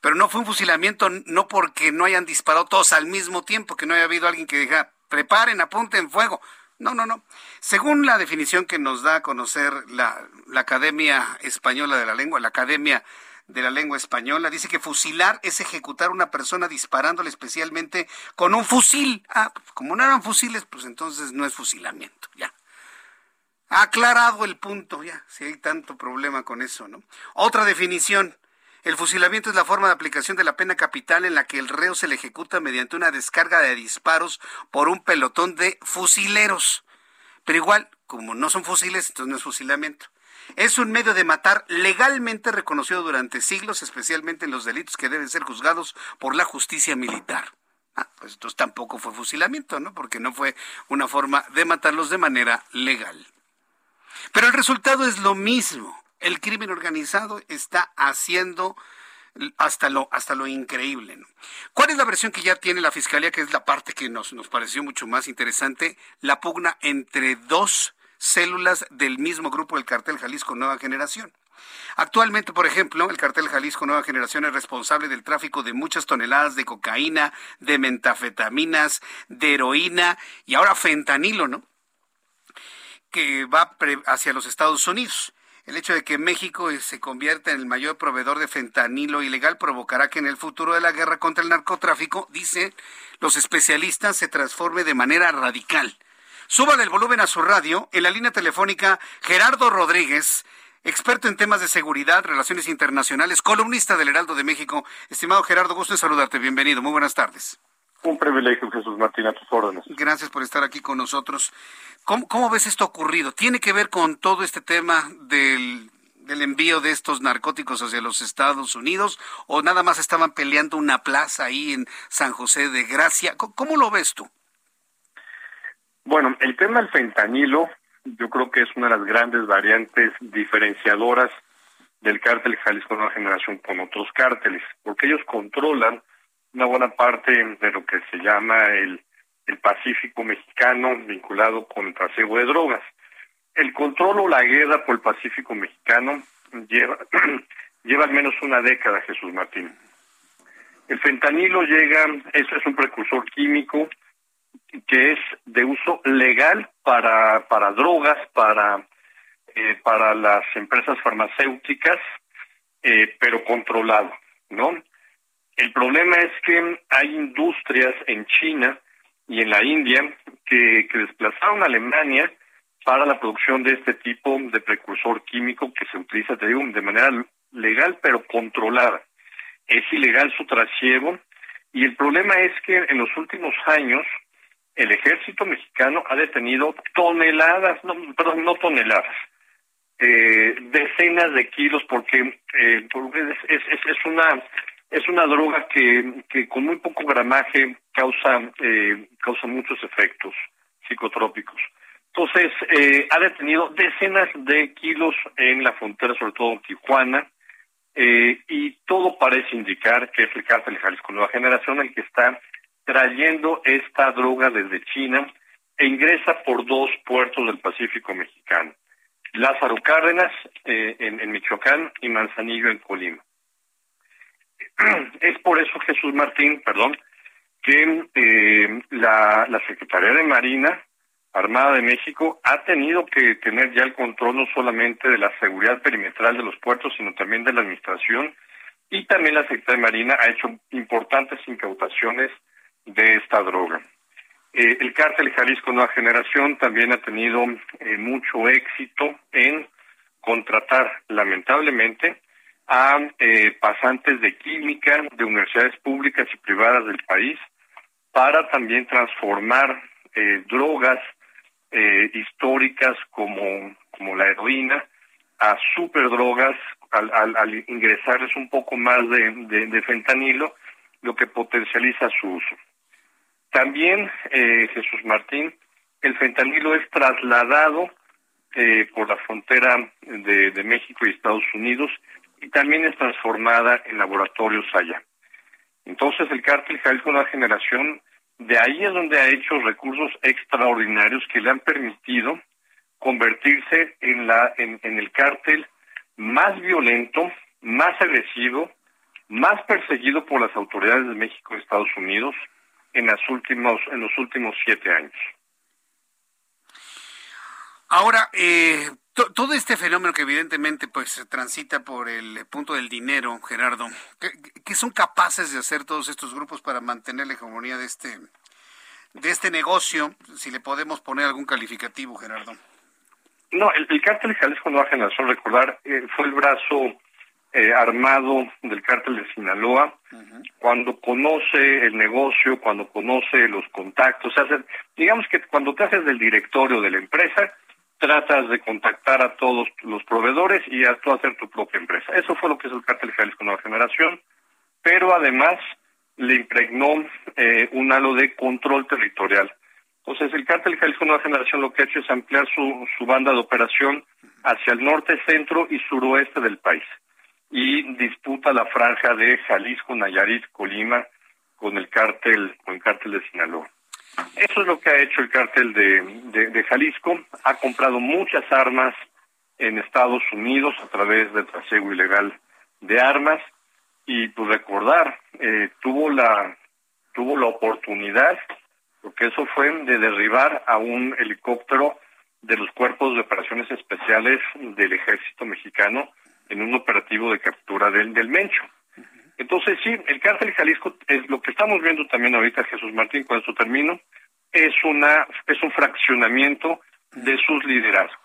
Speaker 1: Pero no fue un fusilamiento no porque no hayan disparado todos al mismo tiempo, que no haya habido alguien que diga, preparen, apunten fuego. No, no, no. Según la definición que nos da a conocer la, la Academia Española de la Lengua, la Academia de la Lengua Española, dice que fusilar es ejecutar a una persona disparándole especialmente con un fusil. Ah, como no eran fusiles, pues entonces no es fusilamiento, ya. Aclarado el punto, ya, si hay tanto problema con eso, ¿no? Otra definición. El fusilamiento es la forma de aplicación de la pena capital en la que el reo se le ejecuta mediante una descarga de disparos por un pelotón de fusileros. Pero igual, como no son fusiles, entonces no es fusilamiento. Es un medio de matar legalmente reconocido durante siglos, especialmente en los delitos que deben ser juzgados por la justicia militar. Ah, pues entonces tampoco fue fusilamiento, ¿no? Porque no fue una forma de matarlos de manera legal. Pero el resultado es lo mismo. El crimen organizado está haciendo hasta lo, hasta lo increíble. ¿Cuál es la versión que ya tiene la Fiscalía, que es la parte que nos, nos pareció mucho más interesante? La pugna entre dos células del mismo grupo del cartel Jalisco Nueva Generación. Actualmente, por ejemplo, el cartel Jalisco Nueva Generación es responsable del tráfico de muchas toneladas de cocaína, de mentafetaminas, de heroína y ahora fentanilo, ¿no? que va hacia los Estados Unidos. El hecho de que México se convierta en el mayor proveedor de fentanilo ilegal provocará que en el futuro de la guerra contra el narcotráfico, dicen los especialistas, se transforme de manera radical. Suban el volumen a su radio. En la línea telefónica, Gerardo Rodríguez, experto en temas de seguridad, relaciones internacionales, columnista del Heraldo de México. Estimado Gerardo, gusto en saludarte. Bienvenido. Muy buenas tardes.
Speaker 10: Un privilegio, Jesús Martín, a tus órdenes.
Speaker 1: Gracias por estar aquí con nosotros. ¿Cómo, ves esto ocurrido? ¿Tiene que ver con todo este tema del, envío de estos narcóticos hacia los Estados Unidos o nada más estaban peleando una plaza ahí en San José de Gracia? ¿Cómo, lo ves tú?
Speaker 10: Bueno, el tema del fentanilo yo creo que es una de las grandes variantes diferenciadoras del cártel Jalisco Nueva Generación con otros cárteles, porque ellos controlan una buena parte de lo que se llama el el Pacífico mexicano vinculado con el trasiego de drogas. El control o la guerra por el Pacífico mexicano lleva, [CLEARS THROAT] lleva al menos una década, Jesús Martín. El fentanilo llega, eso es un precursor químico que es de uso legal para, para drogas, para, eh, para las empresas farmacéuticas, eh, pero controlado, ¿no? El problema es que hay industrias en China y en la India que, desplazaron a Alemania para la producción de este tipo de precursor químico que se utiliza, de manera legal pero controlada. Es ilegal su trasiego y el problema es que en los últimos años el ejército mexicano ha detenido toneladas, no, perdón, no toneladas, eh, decenas de kilos porque eh, es, es, es una es una droga que, con muy poco gramaje causa, eh, causa muchos efectos psicotrópicos. Entonces, eh, ha detenido decenas de kilos en la frontera, sobre todo en Tijuana, eh, y todo parece indicar que es el cártel Jalisco Nueva Generación el que está trayendo esta droga desde China e ingresa por dos puertos del Pacífico mexicano, Lázaro Cárdenas en, en Michoacán y Manzanillo en Colima. [CLEARS THROAT] Es por eso, Jesús Martín, perdón, que eh, la, la Secretaría de Marina Armada de México ha tenido que tener ya el control no solamente de la seguridad perimetral de los puertos, sino también de la administración. Y también la Secretaría de Marina ha hecho importantes incautaciones de esta droga. Eh, el cártel Jalisco Nueva Generación también ha tenido eh, mucho éxito en contratar, lamentablemente, a eh, pasantes de química de universidades públicas y privadas del país para también transformar drogas históricas como, como la heroína a superdrogas al, al, al ingresarles un poco más de, de, fentanilo, lo que potencializa su uso. También, Jesús Martín, el fentanilo es trasladado por la frontera de, de México y Estados Unidos y también es transformada en laboratorios allá. Entonces el cártel Jalisco Nueva Generación, de ahí es donde ha hecho recursos extraordinarios que le han permitido convertirse en, la, en, en el cártel más violento, más agresivo, más perseguido por las autoridades de México y Estados Unidos en, las últimos, en los últimos siete años.
Speaker 1: Ahora, eh, todo este fenómeno que evidentemente pues transita por el punto del dinero, Gerardo, ¿qué, son capaces de hacer todos estos grupos para mantener la hegemonía de este de este negocio? Si le podemos poner algún calificativo, Gerardo.
Speaker 10: No, el, el cártel Jalisco Nueva Generación, recordar, eh, fue el brazo eh, armado del cártel de Sinaloa, cuando conoce el negocio, cuando conoce los contactos, digamos que cuando te haces del directorio de la empresa, tratas de contactar a todos los proveedores y a tú hacer tu propia empresa. Eso fue lo que es el cártel Jalisco Nueva Generación, pero además le impregnó eh, un halo de control territorial. Entonces, el cártel Jalisco Nueva Generación lo que ha hecho es ampliar su, su banda de operación hacia el norte, centro y suroeste del país. Y disputa la franja de Jalisco, Nayarit, Colima con el cártel, con el cártel de Sinaloa. Eso es lo que ha hecho el cártel de, de, Jalisco. Ha comprado muchas armas en Estados Unidos a través del trasiego ilegal de armas y pues recordar eh, tuvo la tuvo la oportunidad porque eso fue de derribar a un helicóptero de los cuerpos de operaciones especiales del ejército mexicano en un operativo de captura del, del Mencho. Entonces sí, el cártel Jalisco es lo que estamos viendo también ahorita Jesús Martín con su término es una es un fraccionamiento de sus liderazgos.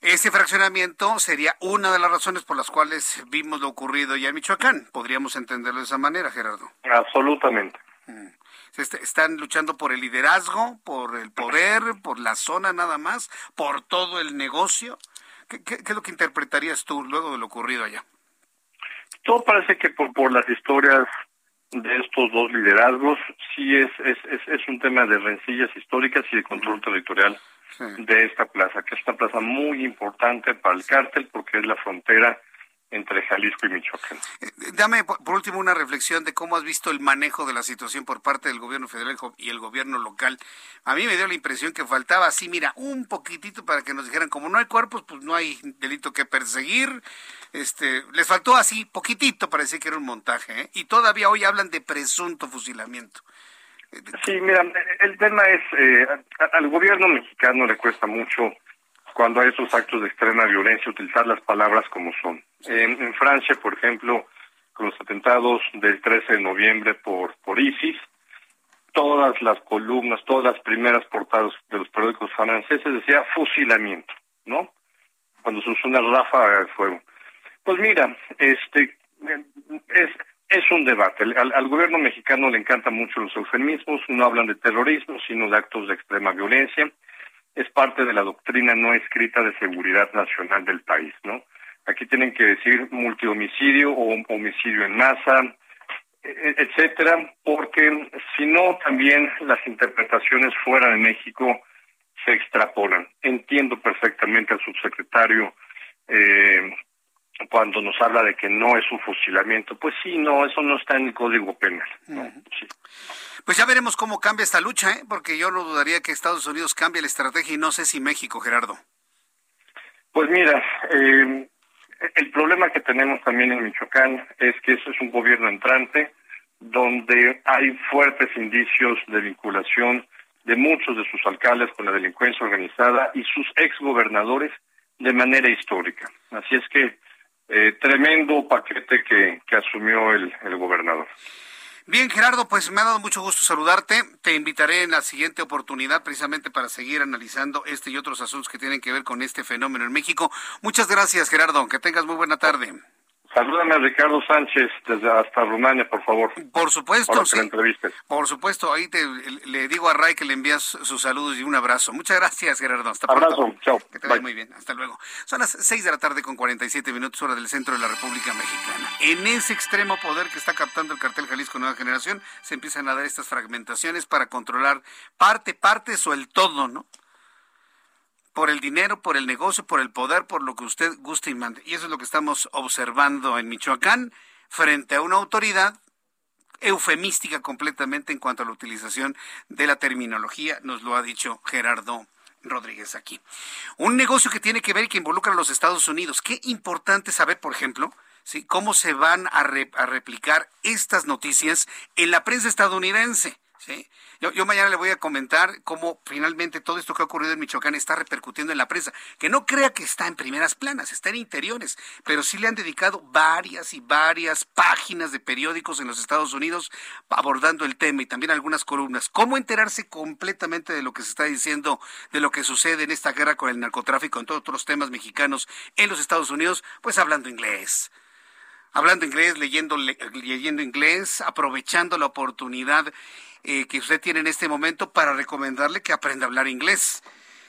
Speaker 1: Ese fraccionamiento sería una de las razones por las cuales vimos lo ocurrido ya en Michoacán. Podríamos entenderlo de esa manera, Gerardo.
Speaker 10: Absolutamente.
Speaker 1: Este, están luchando por el liderazgo, por el poder, por la zona nada más, por todo el negocio. ¿Qué, es lo que interpretarías tú luego de lo ocurrido allá?
Speaker 10: Todo parece que por, por las historias de estos dos liderazgos sí es, es, es, un tema de rencillas históricas y de control territorial de esta plaza, que es una plaza muy importante para el cártel porque es la frontera entre Jalisco y Michoacán.
Speaker 1: Eh, dame por último una reflexión de cómo has visto el manejo de la situación por parte del gobierno federal y el gobierno local. A mí me dio la impresión que faltaba así, mira, un poquitito para que nos dijeran, como no hay cuerpos, pues no hay delito que perseguir. Este, les faltó así, poquitito, parecía que era un montaje, ¿eh? y todavía hoy hablan de presunto fusilamiento.
Speaker 10: Sí, mira, el tema es, eh, al gobierno mexicano le cuesta mucho cuando hay esos actos de extrema violencia, utilizar las palabras como son. En, Francia, por ejemplo, con los atentados del 13 de noviembre por, por ISIS, todas las columnas, todas las primeras portadas de los periódicos franceses decía fusilamiento, ¿no? Cuando se usó una ráfaga de fuego. Pues mira, este es es un debate. Al, al, gobierno mexicano le encantan mucho los eufemismos, no hablan de terrorismo, sino de actos de extrema violencia es parte de la doctrina no escrita de seguridad nacional del país, ¿no? Aquí tienen que decir multihomicidio o homicidio en masa, e, etcétera, porque si no también las interpretaciones fuera de México se extrapolan. Entiendo perfectamente al subsecretario eh, cuando nos habla de que no es un fusilamiento. Pues sí, no, eso no está en el Código Penal.
Speaker 1: Pues ya veremos cómo cambia esta lucha, ¿eh? porque yo no dudaría que Estados Unidos cambie la estrategia y no sé si México, Gerardo.
Speaker 10: Pues mira, eh, el problema que tenemos también en Michoacán es que eso es un gobierno entrante donde hay fuertes indicios de vinculación de muchos de sus alcaldes con la delincuencia organizada y sus exgobernadores de manera histórica. Así es que eh, tremendo paquete que, que asumió el, el gobernador.
Speaker 1: Bien, Gerardo, pues me ha dado mucho gusto saludarte. Te invitaré en la siguiente oportunidad precisamente para seguir analizando este y otros asuntos que tienen que ver con este fenómeno en México. Muchas gracias, Gerardo. Que tengas muy buena tarde.
Speaker 10: Salúdame a Ricardo Sánchez desde hasta Rumania, por favor.
Speaker 1: Por supuesto, sí. Por supuesto, ahí te, le digo a Ray que le envías sus saludos y un abrazo. Muchas gracias, Gerardo. Hasta
Speaker 10: Abrazo, chao.
Speaker 1: Que te vaya muy bien. Hasta luego. Son las 6 de la tarde con 47 minutos hora del centro de la República Mexicana. En ese extremo poder que está captando el cartel Jalisco Nueva Generación, se empiezan a dar estas fragmentaciones para controlar parte, partes o el todo, ¿no? Por el dinero, por el negocio, por el poder, por lo que usted guste y mande. Y eso es lo que estamos observando en Michoacán frente a una autoridad eufemística completamente en cuanto a la utilización de la terminología, nos lo ha dicho Gerardo Rodríguez aquí. Un negocio que tiene que ver y que involucra a los Estados Unidos. Qué importante saber, por ejemplo, ¿sí? cómo se van a, a replicar estas noticias en la prensa estadounidense. ¿sí? Yo, mañana le voy a comentar cómo finalmente todo esto que ha ocurrido en Michoacán está repercutiendo en la prensa. Que no crea que está en primeras planas, está en interiores, pero sí le han dedicado varias y varias páginas de periódicos en los Estados Unidos abordando el tema y también algunas columnas. ¿Cómo enterarse completamente de lo que se está diciendo, de lo que sucede en esta guerra con el narcotráfico, en todos otros temas mexicanos en los Estados Unidos? Pues hablando inglés hablando inglés, leyendo, leyendo inglés, aprovechando la oportunidad eh, que usted tiene en este momento para recomendarle que aprenda a hablar inglés.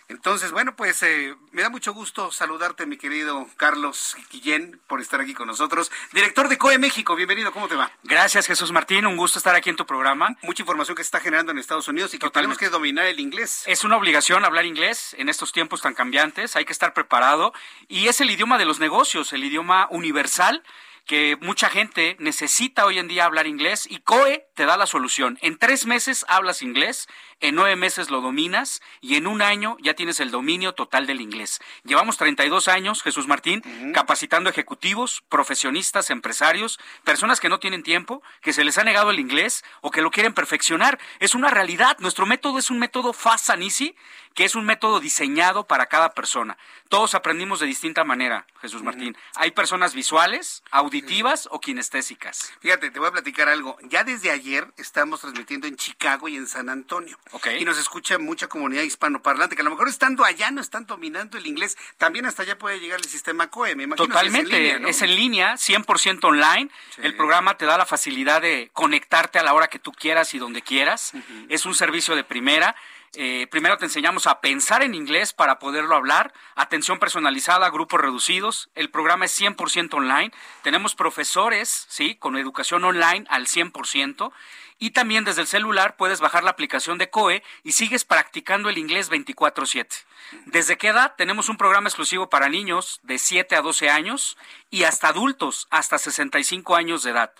Speaker 1: Entonces, bueno, pues eh, me da mucho gusto saludarte, mi querido Carlos Guillén, por estar aquí con nosotros. Director de COE México, bienvenido, ¿cómo te va?
Speaker 11: Gracias, Jesús Martín, un gusto estar aquí en tu programa.
Speaker 1: Mucha información que se está generando en Estados Unidos y que tenemos que dominar el inglés.
Speaker 11: Es una obligación hablar inglés en estos tiempos tan cambiantes, hay que estar preparado y es el idioma de los negocios, el idioma universal que mucha gente necesita hoy en día hablar inglés y COE te da la solución. En tres meses hablas inglés, en nueve meses lo dominas y en un año ya tienes el dominio total del inglés. Llevamos 32 años, Jesús Martín, capacitando ejecutivos, profesionistas, empresarios, personas que no tienen tiempo, que se les ha negado el inglés o que lo quieren perfeccionar. Es una realidad. Nuestro método es un método fast and easy, que es un método diseñado para cada persona. Todos aprendimos de distinta manera, Jesús Martín. Hay personas visuales, auditivas o kinestésicas.
Speaker 1: Fíjate, te voy a platicar algo. Ya desde ayer estamos transmitiendo en Chicago y en San Antonio. Y nos escucha mucha comunidad hispanoparlante, que a lo mejor estando allá no están dominando el inglés. También hasta allá puede llegar el sistema COE, me imagino
Speaker 11: Totalmente, es en línea, 100% online. El programa te da la facilidad de conectarte a la hora que tú quieras y donde quieras. Es un servicio de primera. Eh, primero te enseñamos a pensar en inglés para poderlo hablar, atención personalizada, grupos reducidos. El programa es 100% online. Tenemos profesores, ¿sí? Con educación online al 100%. Y también desde el celular puedes bajar la aplicación de COE y sigues practicando el inglés 24/7. ¿Desde qué edad? Tenemos un programa exclusivo para niños de 7 a 12 años y hasta adultos hasta 65 años de edad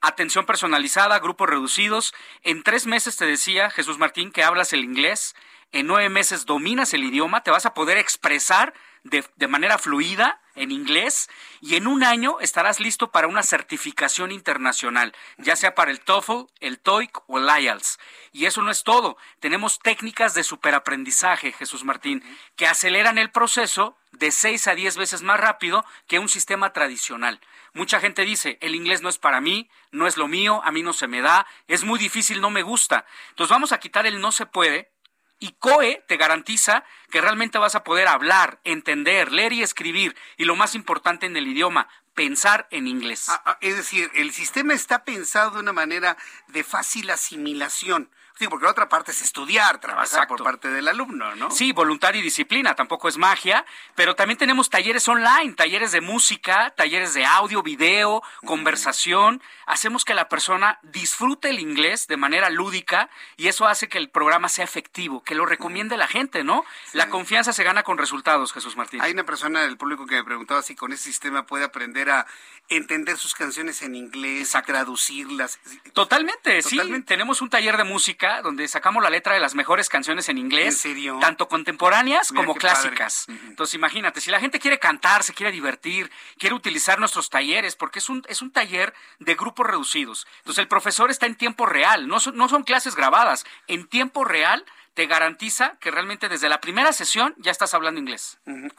Speaker 11: atención personalizada, grupos reducidos. En tres meses te decía Jesús Martín que hablas el inglés, en nueve meses dominas el idioma, te vas a poder expresar de, manera fluida en inglés y en un año estarás listo para una certificación internacional, ya sea para el TOEFL, el TOEIC o el IELTS. Y eso no es todo. Tenemos técnicas de superaprendizaje, Jesús Martín, que aceleran el proceso de seis a diez veces más rápido que un sistema tradicional. Mucha gente dice, el inglés no es para mí, no es lo mío, a mí no se me da, es muy difícil, no me gusta. Entonces vamos a quitar el no se puede y COE te garantiza que realmente vas a poder hablar, entender, leer y escribir, y lo más importante en el idioma, pensar en inglés.
Speaker 1: Ah, ah, es decir, el sistema está pensado de una manera de fácil asimilación. Sí, porque la otra parte es estudiar, trabajar por parte del alumno, ¿no?
Speaker 11: Sí, voluntario y disciplina, tampoco es magia, pero también tenemos talleres online, talleres de música, talleres de audio, video, conversación. Hacemos que la persona disfrute el inglés de manera lúdica y eso hace que el programa sea efectivo, que lo recomiende la gente, ¿no? La confianza se gana con resultados, Jesús Martín.
Speaker 1: Hay una persona del público que me preguntaba si con ese sistema puede aprender a entender sus canciones en inglés, a traducirlas.
Speaker 11: Totalmente, Totalmente, sí. Tenemos un taller de música donde sacamos la letra de las mejores canciones en inglés, tanto contemporáneas como clásicas. Entonces, imagínate, si la gente quiere cantar, se quiere divertir, quiere utilizar nuestros talleres, porque es un, es un taller de grupos reducidos. Entonces, el profesor está en tiempo real, no no son clases grabadas, en tiempo real te garantiza que realmente desde la primera sesión ya estás hablando inglés.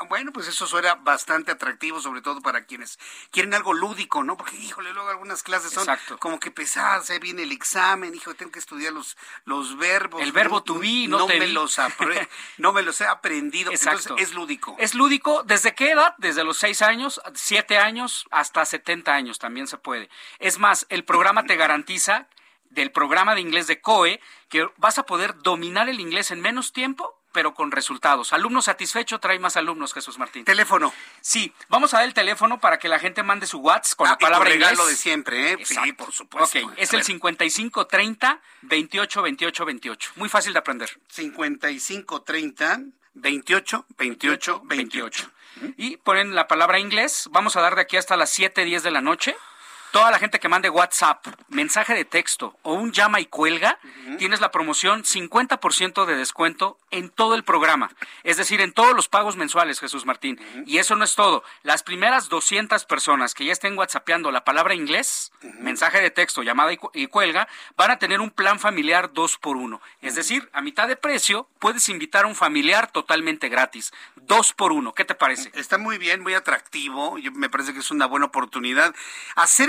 Speaker 1: Bueno, pues eso suena bastante atractivo, sobre todo para quienes quieren algo lúdico, ¿no? Porque, híjole, luego algunas clases son como que pesadas, ¿eh? viene el examen, hijo, tengo que estudiar los, los verbos.
Speaker 11: El verbo to be, no,
Speaker 1: no
Speaker 11: te
Speaker 1: me los [LAUGHS] no me los he aprendido, Exacto. entonces es lúdico.
Speaker 11: Es lúdico, ¿desde qué edad? Desde los seis años, siete años, hasta 70 años también se puede. Es más, el programa te garantiza del programa de inglés de COE, que vas a poder dominar el inglés en menos tiempo pero con resultados. Alumno satisfecho trae más alumnos, Jesús Martín.
Speaker 1: Teléfono.
Speaker 11: Sí, vamos a dar el teléfono para que la gente mande su WhatsApp con la ah, palabra inglés.
Speaker 1: de siempre, ¿eh? Sí, por supuesto.
Speaker 11: Ok, es el 5530 28 28 28. Muy fácil de aprender.
Speaker 1: 5530 28 28 28.
Speaker 11: Y ponen la palabra inglés. Vamos a dar de aquí hasta las 7, 10 de la noche Toda la gente que mande WhatsApp, mensaje de texto o un llama y cuelga, tienes la promoción 50% de descuento en todo el programa. Es decir, en todos los pagos mensuales, Jesús Martín. Y eso no es todo. Las primeras 200 personas que ya estén WhatsAppeando la palabra inglés, mensaje de texto, llamada y, cuelga, van a tener un plan familiar 2 por 1. Es decir, a mitad de precio puedes invitar a un familiar totalmente gratis. 2 por 1. ¿Qué te parece?
Speaker 1: Está muy bien, muy atractivo. me parece que es una buena oportunidad.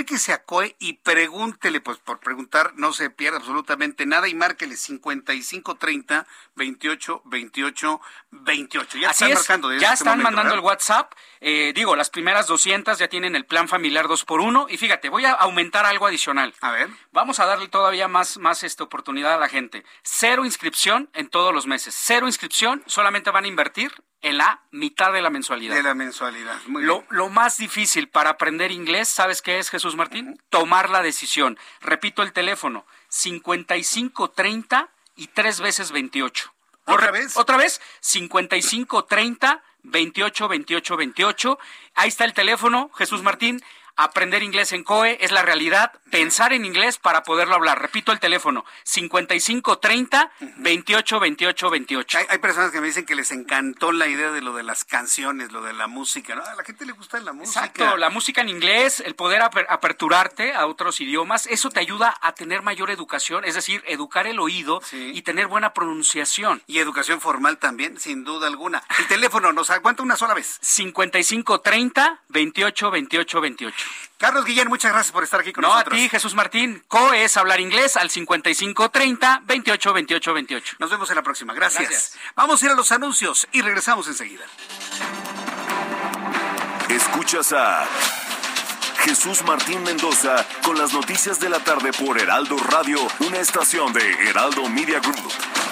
Speaker 1: Acérquese a COE y pregúntele, pues por preguntar no se pierde absolutamente nada y márquele 5530 28 28 28.
Speaker 11: Ya están marcando. ya este están mandando el WhatsApp. Eh, digo, las primeras 200 ya tienen el plan familiar 2 por 1 y fíjate, voy a aumentar algo adicional.
Speaker 1: A ver.
Speaker 11: Vamos a darle todavía más más esta oportunidad a la gente. Cero inscripción en todos los meses. Cero inscripción, solamente van a invertir en la mitad de la mensualidad.
Speaker 1: De la mensualidad.
Speaker 11: lo, lo, más difícil para aprender inglés, ¿sabes qué es, Jesús Martín? Tomar la decisión. Repito el teléfono, 5530 y tres veces 28.
Speaker 1: ¿Otra vez?
Speaker 11: Otra vez, 5530 28 28 28. Ahí está el teléfono, Jesús Martín aprender inglés en COE es la realidad, pensar en inglés para poderlo hablar. Repito el teléfono, 5530 28 28 28.
Speaker 1: Hay, personas que me dicen que les encantó la idea de lo de las canciones, lo de la música, A la gente le gusta la música.
Speaker 11: Exacto, la música en inglés, el poder aperturarte a otros idiomas, eso te ayuda a tener mayor educación, es decir, educar el oído y tener buena pronunciación.
Speaker 1: Y educación formal también, sin duda alguna. El teléfono nos aguanta una sola vez.
Speaker 11: 5530 28 28 28.
Speaker 1: Carlos Guillén, muchas gracias por estar aquí con nosotros.
Speaker 11: No, a ti, Jesús Martín. COE es hablar inglés al 5530 28 28 28.
Speaker 1: Nos vemos en la próxima. Gracias. Vamos a ir a los anuncios y regresamos enseguida.
Speaker 7: Escuchas a Jesús Martín Mendoza con las noticias de la tarde por Heraldo Radio, una estación de Heraldo Media Group.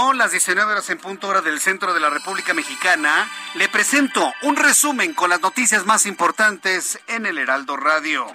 Speaker 1: Punto, las 19 horas en punto hora del centro de la República Mexicana, le presento un resumen con las noticias más importantes en el Heraldo Radio.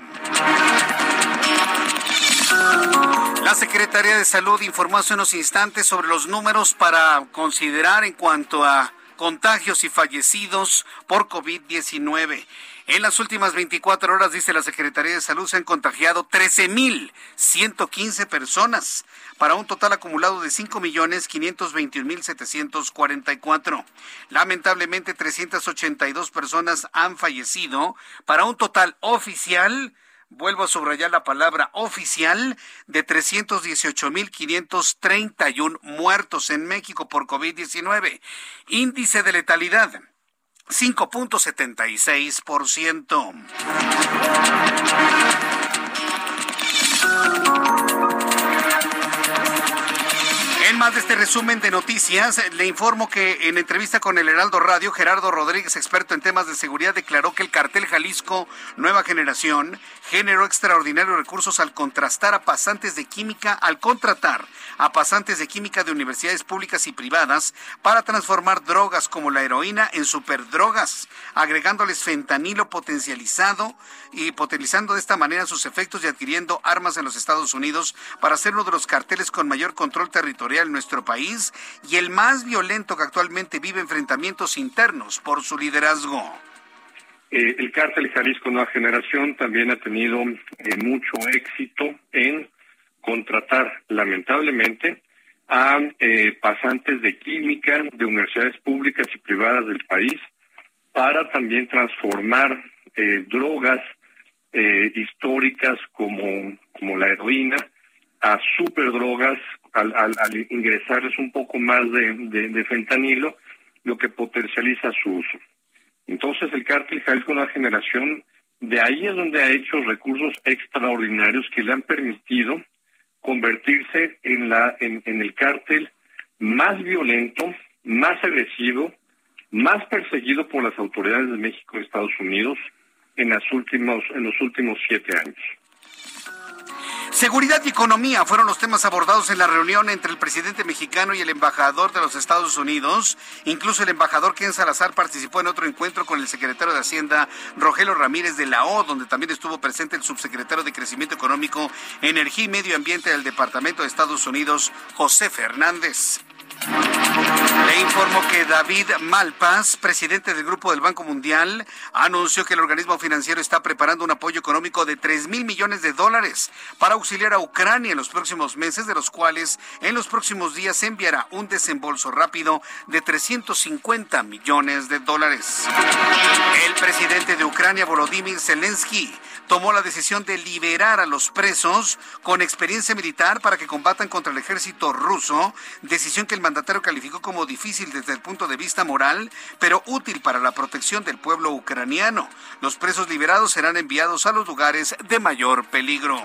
Speaker 1: La Secretaría de Salud informó hace unos instantes sobre los números para considerar en cuanto a contagios y fallecidos por COVID-19. En las últimas 24 horas, dice la Secretaría de Salud, se han contagiado 13.115 personas para un total acumulado de 5.521.744. Lamentablemente, 382 personas han fallecido para un total oficial vuelvo a subrayar la palabra oficial, de 318.531 muertos en México por COVID-19. Índice de letalidad 5.76%. En más de este resumen de noticias, le informo que en entrevista con el Heraldo Radio, Gerardo Rodríguez, experto en temas de seguridad, declaró que el cartel Jalisco Nueva Generación generó extraordinarios recursos al contrastar a pasantes de química, al contratar a pasantes de química de universidades públicas y privadas para transformar drogas como la heroína en superdrogas, agregándoles fentanilo potencializado y de esta manera sus efectos y adquiriendo armas en los Estados Unidos para ser uno de los carteles con mayor control territorial en nuestro país y el más violento que actualmente vive enfrentamientos internos por su liderazgo.
Speaker 10: Eh, el cártel Jalisco Nueva Generación también ha tenido eh, mucho éxito en contratar, lamentablemente, a eh, pasantes de química de universidades públicas y privadas del país para también transformar drogas eh, históricas como, como la heroína a superdrogas al, al, al ingresarles un poco más de, de, fentanilo, lo que potencializa su uso. Entonces el cártel Jalisco Nueva Generación, de ahí es donde ha hecho recursos extraordinarios que le han permitido convertirse en, la, en, en el cártel más violento, más agresivo, más perseguido por las autoridades de México y Estados Unidos en, las en los últimos siete años.
Speaker 1: Seguridad y economía fueron los temas abordados en la reunión entre el presidente mexicano y el embajador de los Estados Unidos. Incluso el embajador Ken Salazar participó en otro encuentro con el secretario de Hacienda, Rogelio Ramírez de la O, donde también estuvo presente el subsecretario de Crecimiento Económico, Energía y Medio Ambiente del Departamento de Estados Unidos, José Fernández. Le informo que David Malpas, presidente del Grupo del Banco Mundial, anunció que el organismo financiero está preparando un apoyo económico de 3 mil millones de dólares para auxiliar a Ucrania en los próximos meses, de los cuales en los próximos días se enviará un desembolso rápido de 350 millones de dólares. El presidente de Ucrania, Volodymyr Zelensky, tomó la decisión de liberar a los presos con experiencia militar para que combatan contra el ejército ruso, decisión que el mandatario calificó como difícil desde el punto de vista moral, pero útil para la protección del pueblo ucraniano. Los presos liberados serán enviados a los lugares de mayor peligro.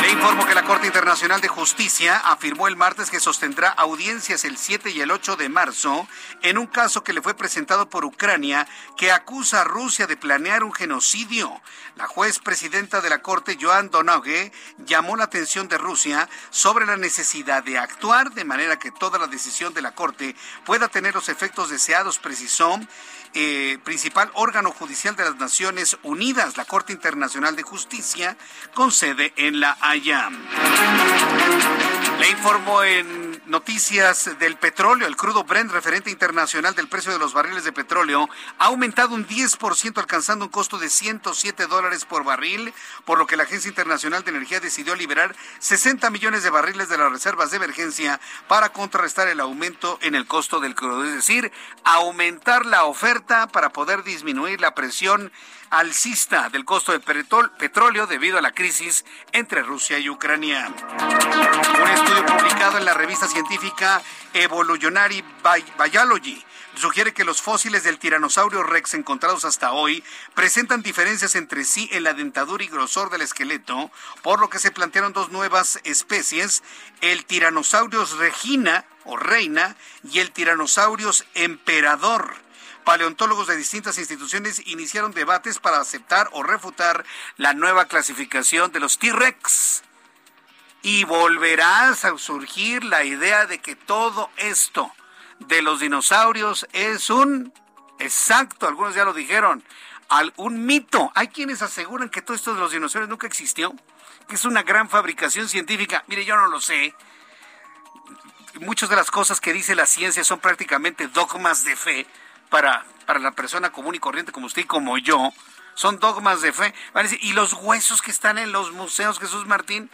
Speaker 1: Le informo que la Corte Internacional de Justicia afirmó el martes que sostendrá audiencias el 7 y el 8 de marzo en un caso que le fue presentado por Ucrania que acusa a Rusia de planear un genocidio. La juez presidenta de la Corte, Joan Donoghue, llamó la atención de Rusia sobre la necesidad de actuar de manera que toda la decisión de la Corte pueda tener los efectos deseados, precisó eh, principal órgano judicial de las Naciones Unidas, la Corte Internacional de Justicia, con sede en La Haya. Le informó en noticias del petróleo, el crudo Brent, referente internacional del precio de los barriles de petróleo, ha aumentado un 10%, alcanzando un costo de 107 dólares por barril, por lo que la Agencia Internacional de Energía decidió liberar 60 millones de barriles de las reservas de emergencia para contrarrestar el aumento en el costo del crudo, es decir, aumentar la oferta para poder disminuir la presión alcista del costo del petróleo debido a la crisis entre Rusia y Ucrania. Un estudio publicado en la revista científica Evolutionary Biology sugiere que los fósiles del tiranosaurio rex encontrados hasta hoy presentan diferencias entre sí en la dentadura y grosor del esqueleto, por lo que se plantearon dos nuevas especies, el Tyrannosaurus regina o reina y el Tyrannosaurus emperador paleontólogos de distintas instituciones iniciaron debates para aceptar o refutar la nueva clasificación de los T-Rex. Y volverá a surgir la idea de que todo esto de los dinosaurios es un, exacto, algunos ya lo dijeron, un mito. Hay quienes aseguran que todo esto de los dinosaurios nunca existió, que es una gran fabricación científica. Mire, yo no lo sé. Muchas de las cosas que dice la ciencia son prácticamente dogmas de fe para, para la persona común y corriente como usted y como yo, son dogmas de fe. y los huesos que están en los museos, Jesús Martín,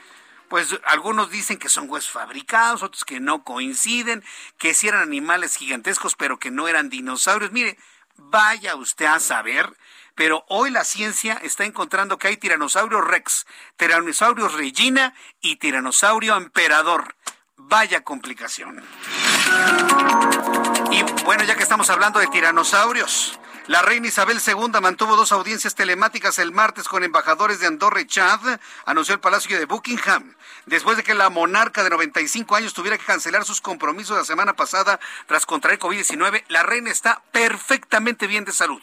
Speaker 1: pues algunos dicen que son huesos fabricados, otros que no coinciden, que sí eran animales gigantescos, pero que no eran dinosaurios. Mire, vaya usted a saber, pero hoy la ciencia está encontrando que hay tiranosaurio rex, tiranosaurio regina y tiranosaurio emperador. Vaya complicación. Y bueno, ya que estamos hablando de tiranosaurios, la reina Isabel II mantuvo dos audiencias telemáticas el martes con embajadores de Andorra y Chad, anunció el Palacio de Buckingham, después de que la monarca de 95 años tuviera que cancelar sus compromisos la semana pasada tras contraer COVID-19. La reina está perfectamente bien de salud.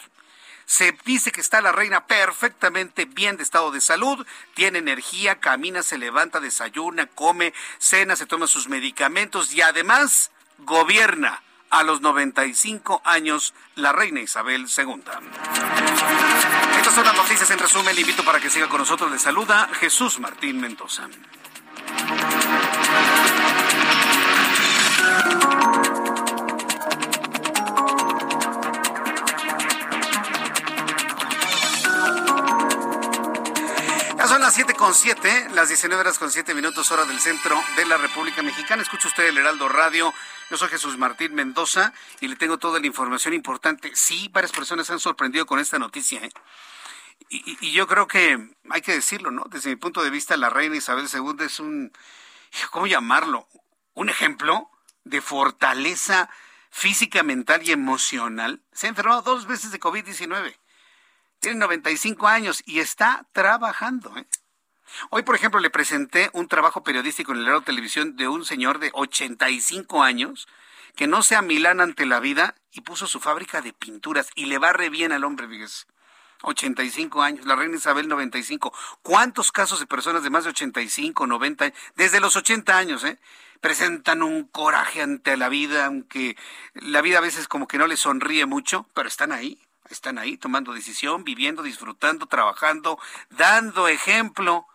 Speaker 1: Se dice que está la reina perfectamente bien de estado de salud, tiene energía, camina, se levanta, desayuna, come, cena, se toma sus medicamentos y además gobierna a los 95 años la reina Isabel II. Estas son las noticias en resumen. Le invito para que siga con nosotros. Le saluda Jesús Martín Mendoza. Son las siete con siete, las 19 horas con siete minutos, hora del centro de la República Mexicana. Escucha usted el Heraldo Radio. Yo soy Jesús Martín Mendoza y le tengo toda la información importante. Sí, varias personas se han sorprendido con esta noticia. ¿eh? Y, y, yo creo que hay que decirlo, ¿no? Desde mi punto de vista, la reina Isabel II es un, ¿cómo llamarlo? Un ejemplo de fortaleza física, mental y emocional. Se ha enfermado dos veces de COVID-19 tiene 95 años y está trabajando. ¿eh? Hoy, por ejemplo, le presenté un trabajo periodístico en el Radio Televisión de un señor de 85 años que no se amilana ante la vida y puso su fábrica de pinturas y le va re bien al hombre, fíjese. 85 años, la reina Isabel 95. ¿Cuántos casos de personas de más de 85, 90, desde los 80 años, eh, presentan un coraje ante la vida, aunque la vida a veces como que no les sonríe mucho, pero están ahí? están ahí tomando decisión, viviendo, disfrutando, trabajando, dando ejemplo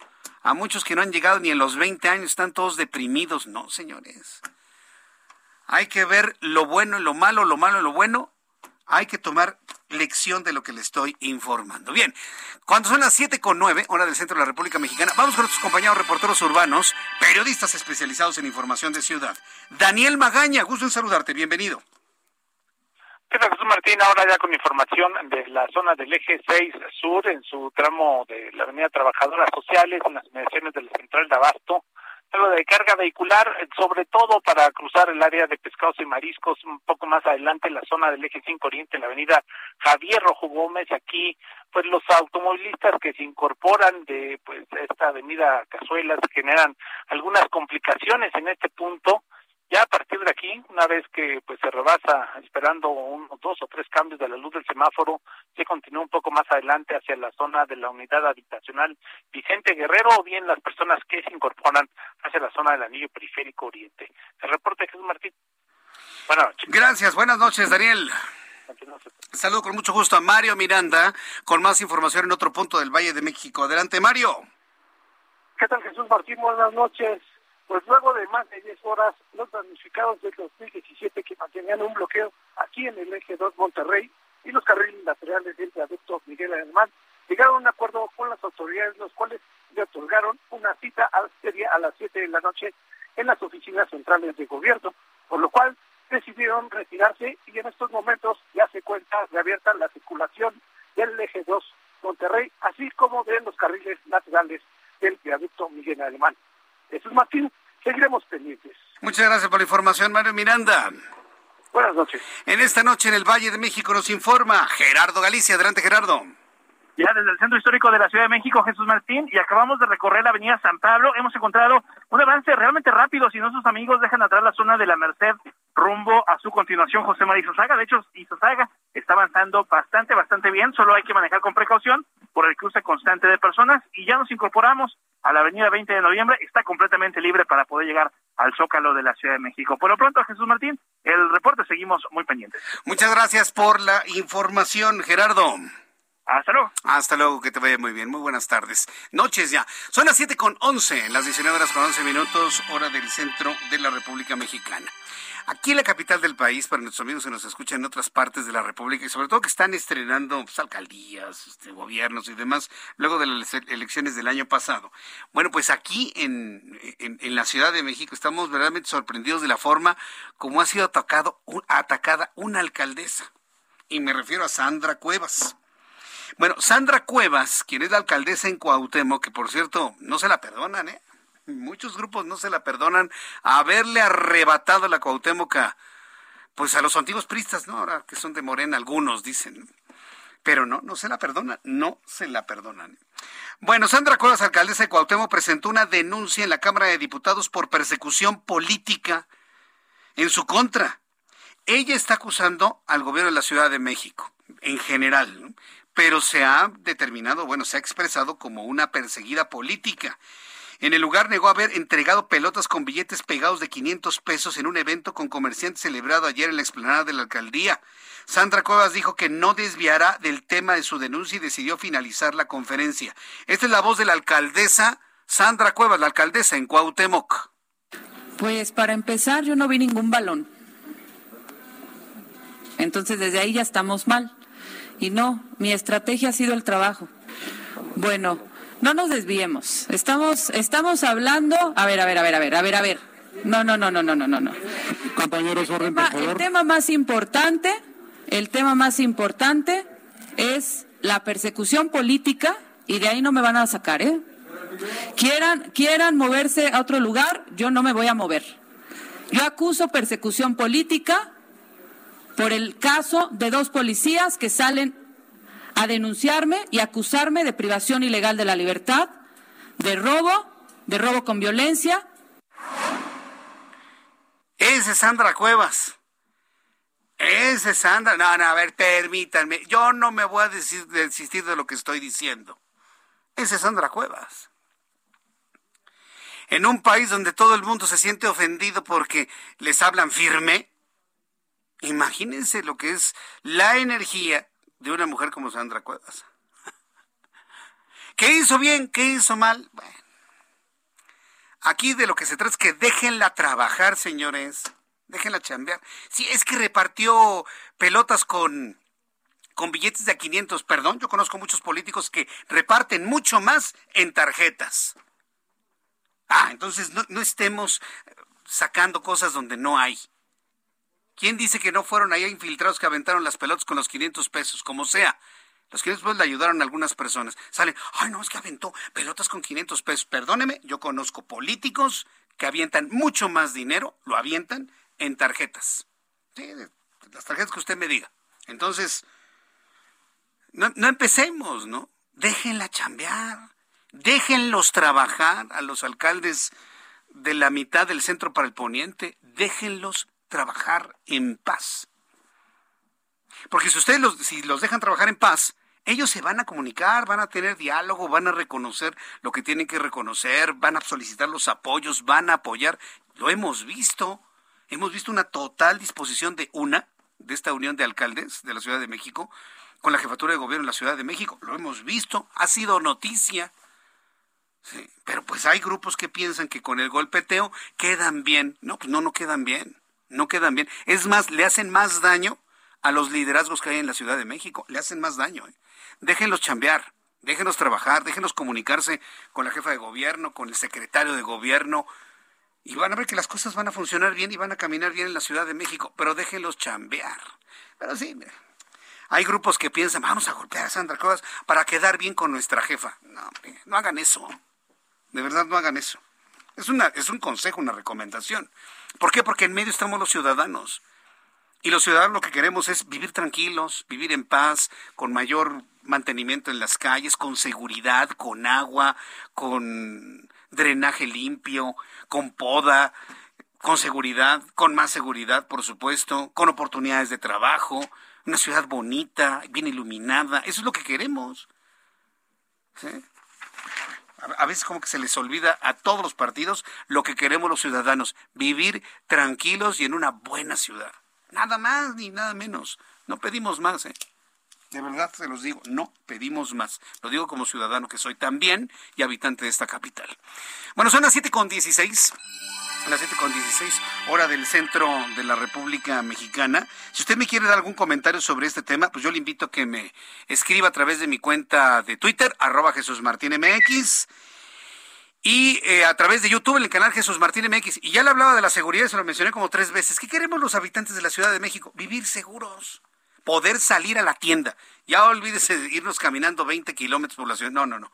Speaker 1: a muchos que no han llegado ni en los 20 años, están todos deprimidos. No, señores. Hay que ver lo bueno y lo malo, lo malo y lo bueno. Hay que tomar lección de lo que le estoy informando. Bien, cuando son las siete con nueve, hora del centro de la República Mexicana, vamos con nuestros compañeros reporteros urbanos, periodistas especializados en información de ciudad. Daniel Magaña, gusto en saludarte, bienvenido.
Speaker 2: ¿Qué Jesús Martín? Ahora ya con información de la zona del eje 6 sur, en su tramo de la avenida Trabajadoras Sociales, en las inmediaciones de la central de Abasto, algo de carga vehicular, sobre todo para cruzar el área de pescados y mariscos, un poco más adelante en la zona del eje 5 Oriente, en la avenida Javier Rojo Gómez, aquí pues los automovilistas que se incorporan de pues esta avenida Cazuelas generan algunas complicaciones en este punto, ya a partir de aquí, una vez que pues se rebasa esperando unos dos o tres cambios de la luz del semáforo, se continúa un poco más adelante hacia la zona de la unidad habitacional Vicente Guerrero o bien las personas que se incorporan hacia la zona del anillo periférico oriente. El reporte de Jesús Martín.
Speaker 1: Buenas noches. Gracias, buenas noches, Daniel. Saludo con mucho gusto a Mario Miranda con más información en otro punto del Valle de México. Adelante, Mario.
Speaker 3: ¿Qué tal, Jesús Martín? Buenas noches. Pues luego de más de 10 horas, los damnificados del 2017 que mantenían un bloqueo aquí en el eje 2 Monterrey y los carriles laterales del viaducto Miguel Alemán llegaron a un acuerdo con las autoridades, los cuales le otorgaron una cita a, a las 7 de la noche en las oficinas centrales de gobierno, por lo cual decidieron retirarse y en estos momentos ya se cuenta reabierta la circulación del eje 2 Monterrey, así como de los carriles laterales del viaducto Miguel Alemán. Jesús Martín, seguiremos pendientes.
Speaker 1: Muchas gracias por la información, Mario Miranda.
Speaker 3: Buenas noches.
Speaker 1: En esta noche en el Valle de México nos informa Gerardo Galicia. Adelante, Gerardo.
Speaker 4: Ya desde el Centro Histórico de la Ciudad de México, Jesús Martín, y acabamos de recorrer la Avenida San Pablo. Hemos encontrado un avance realmente rápido. Si nuestros amigos dejan atrás la zona de la Merced rumbo a su continuación, José María Isosaga. De hecho, Isosaga está avanzando bastante, bastante bien. Solo hay que manejar con precaución por el cruce constante de personas. Y ya nos incorporamos a la Avenida 20 de Noviembre. Está completamente libre para poder llegar al Zócalo de la Ciudad de México. Por lo pronto, Jesús Martín, el reporte seguimos muy pendientes.
Speaker 1: Muchas gracias por la información, Gerardo.
Speaker 4: Hasta luego.
Speaker 1: Hasta luego, que te vaya muy bien. Muy buenas tardes. Noches ya. Son las siete con once, las 19 horas con 11 minutos, hora del centro de la República Mexicana. Aquí en la capital del país, para nuestros amigos que nos escuchan en otras partes de la República y sobre todo que están estrenando pues, alcaldías, este, gobiernos y demás, luego de las elecciones del año pasado. Bueno, pues aquí en, en, la Ciudad de México estamos verdaderamente sorprendidos de la forma como ha sido atacado, atacada una alcaldesa. Y me refiero a Sandra Cuevas. Bueno, Sandra Cuevas, quien es la alcaldesa en Cuauhtémoc, que por cierto no se la perdonan, ¿eh? Muchos grupos no se la perdonan haberle arrebatado la Cuauhtémoc a, pues a los antiguos pristas, ¿no? Ahora que son de Morena, algunos dicen. Pero no, no se la perdonan, no se la perdonan. Bueno, Sandra Cuevas, alcaldesa de Cuauhtémoc, presentó una denuncia en la Cámara de Diputados por persecución política en su contra. Ella está acusando al gobierno de la Ciudad de México, en general, ¿no? Pero se ha determinado, bueno, se ha expresado como una perseguida política. En el lugar negó haber entregado pelotas con billetes pegados de 500 pesos en un evento con comerciantes celebrado ayer en la explanada de la alcaldía. Sandra Cuevas dijo que no desviará del tema de su denuncia y decidió finalizar la conferencia. Esta es la voz de la alcaldesa Sandra Cuevas, la alcaldesa en Cuauhtémoc.
Speaker 12: Pues para empezar, yo no vi ningún balón. Entonces desde ahí ya estamos mal. Y no, mi estrategia ha sido el trabajo. Bueno, no nos desviemos. Estamos, estamos hablando. A ver, a ver, a ver, a ver, a ver, a ver. No, no, no, no, no, no, no.
Speaker 13: Compañeros, orden,
Speaker 12: por favor. El tema más importante, el tema más importante es la persecución política y de ahí no me van a sacar, ¿eh? Quieran, quieran moverse a otro lugar, yo no me voy a mover. Yo acuso persecución política por el caso de dos policías que salen a denunciarme y acusarme de privación ilegal de la libertad, de robo, de robo con violencia.
Speaker 1: Ese es Sandra Cuevas. Ese es Sandra. No, no, a ver, permítanme. Yo no me voy a desistir de lo que estoy diciendo. Ese es Sandra Cuevas. En un país donde todo el mundo se siente ofendido porque les hablan firme, imagínense lo que es la energía de una mujer como Sandra Cuevas. ¿Qué hizo bien? ¿Qué hizo mal? Bueno, aquí de lo que se trata es que déjenla trabajar, señores. Déjenla chambear. Sí, es que repartió pelotas con, con billetes de 500. Perdón, yo conozco muchos políticos que reparten mucho más en tarjetas. Ah, entonces no estemos sacando cosas donde no hay. ¿Quién dice que no fueron allá infiltrados que aventaron las pelotas con los 500 pesos? Como sea. Los 500 pesos le ayudaron a algunas personas. Salen, ay, no, es que aventó pelotas con 500 pesos. Perdóneme, yo conozco políticos que avientan mucho más dinero, lo avientan en tarjetas. Sí, las tarjetas que usted me diga. Entonces, no, no empecemos, ¿no? Déjenla chambear. Déjenlos trabajar a los alcaldes de la mitad del centro para el poniente. Déjenlos trabajar en paz. Porque si ustedes los, si los dejan trabajar en paz, ellos se van a comunicar, van a tener diálogo, van a reconocer lo que tienen que reconocer, van a solicitar los apoyos, van a apoyar. Lo hemos visto. Hemos visto una total disposición de una, de esta unión de alcaldes de la Ciudad de México, con la jefatura de gobierno en la Ciudad de México. Lo hemos visto, ha sido noticia. Sí, pero pues hay grupos que piensan que con el golpeteo quedan bien. No, pues no, no quedan bien no quedan bien. Es más, le hacen más daño a los liderazgos que hay en la Ciudad de México. Le hacen más daño. ¿eh? Déjenlos chambear, déjenlos trabajar, déjenlos comunicarse con la jefa de gobierno, con el secretario de gobierno. Y van a ver que las cosas van a funcionar bien y van a caminar bien en la Ciudad de México, pero déjenlos chambear. Pero sí, hay grupos que piensan, vamos a golpear a Sandra Cuevas para quedar bien con nuestra jefa. No, no hagan eso. De verdad, no hagan eso. Es, una, es un consejo, una recomendación. ¿Por qué? Porque en medio estamos los ciudadanos. Y los ciudadanos lo que queremos es vivir tranquilos, vivir en paz, con mayor mantenimiento en las calles, con seguridad, con agua, con drenaje limpio, con poda, con seguridad, con más seguridad, por supuesto, con oportunidades de trabajo, una ciudad bonita, bien iluminada. Eso es lo que queremos. ¿Sí? A veces como que se les olvida a todos los partidos lo que queremos los ciudadanos, vivir tranquilos y en una buena ciudad. Nada más ni nada menos. No pedimos más, ¿eh? De verdad se los digo, no pedimos más. Lo digo como ciudadano que soy también y habitante de esta capital. Bueno, son las 7 con 16 las 7 con 16, hora del centro de la República Mexicana. Si usted me quiere dar algún comentario sobre este tema, pues yo le invito a que me escriba a través de mi cuenta de Twitter, arroba Jesús Martín MX, y eh, a través de YouTube en el canal Jesús Martín MX. Y ya le hablaba de la seguridad, se lo mencioné como tres veces. ¿Qué queremos los habitantes de la Ciudad de México? Vivir seguros, poder salir a la tienda. Ya olvídese de irnos caminando 20 kilómetros por la ciudad. No, no, no.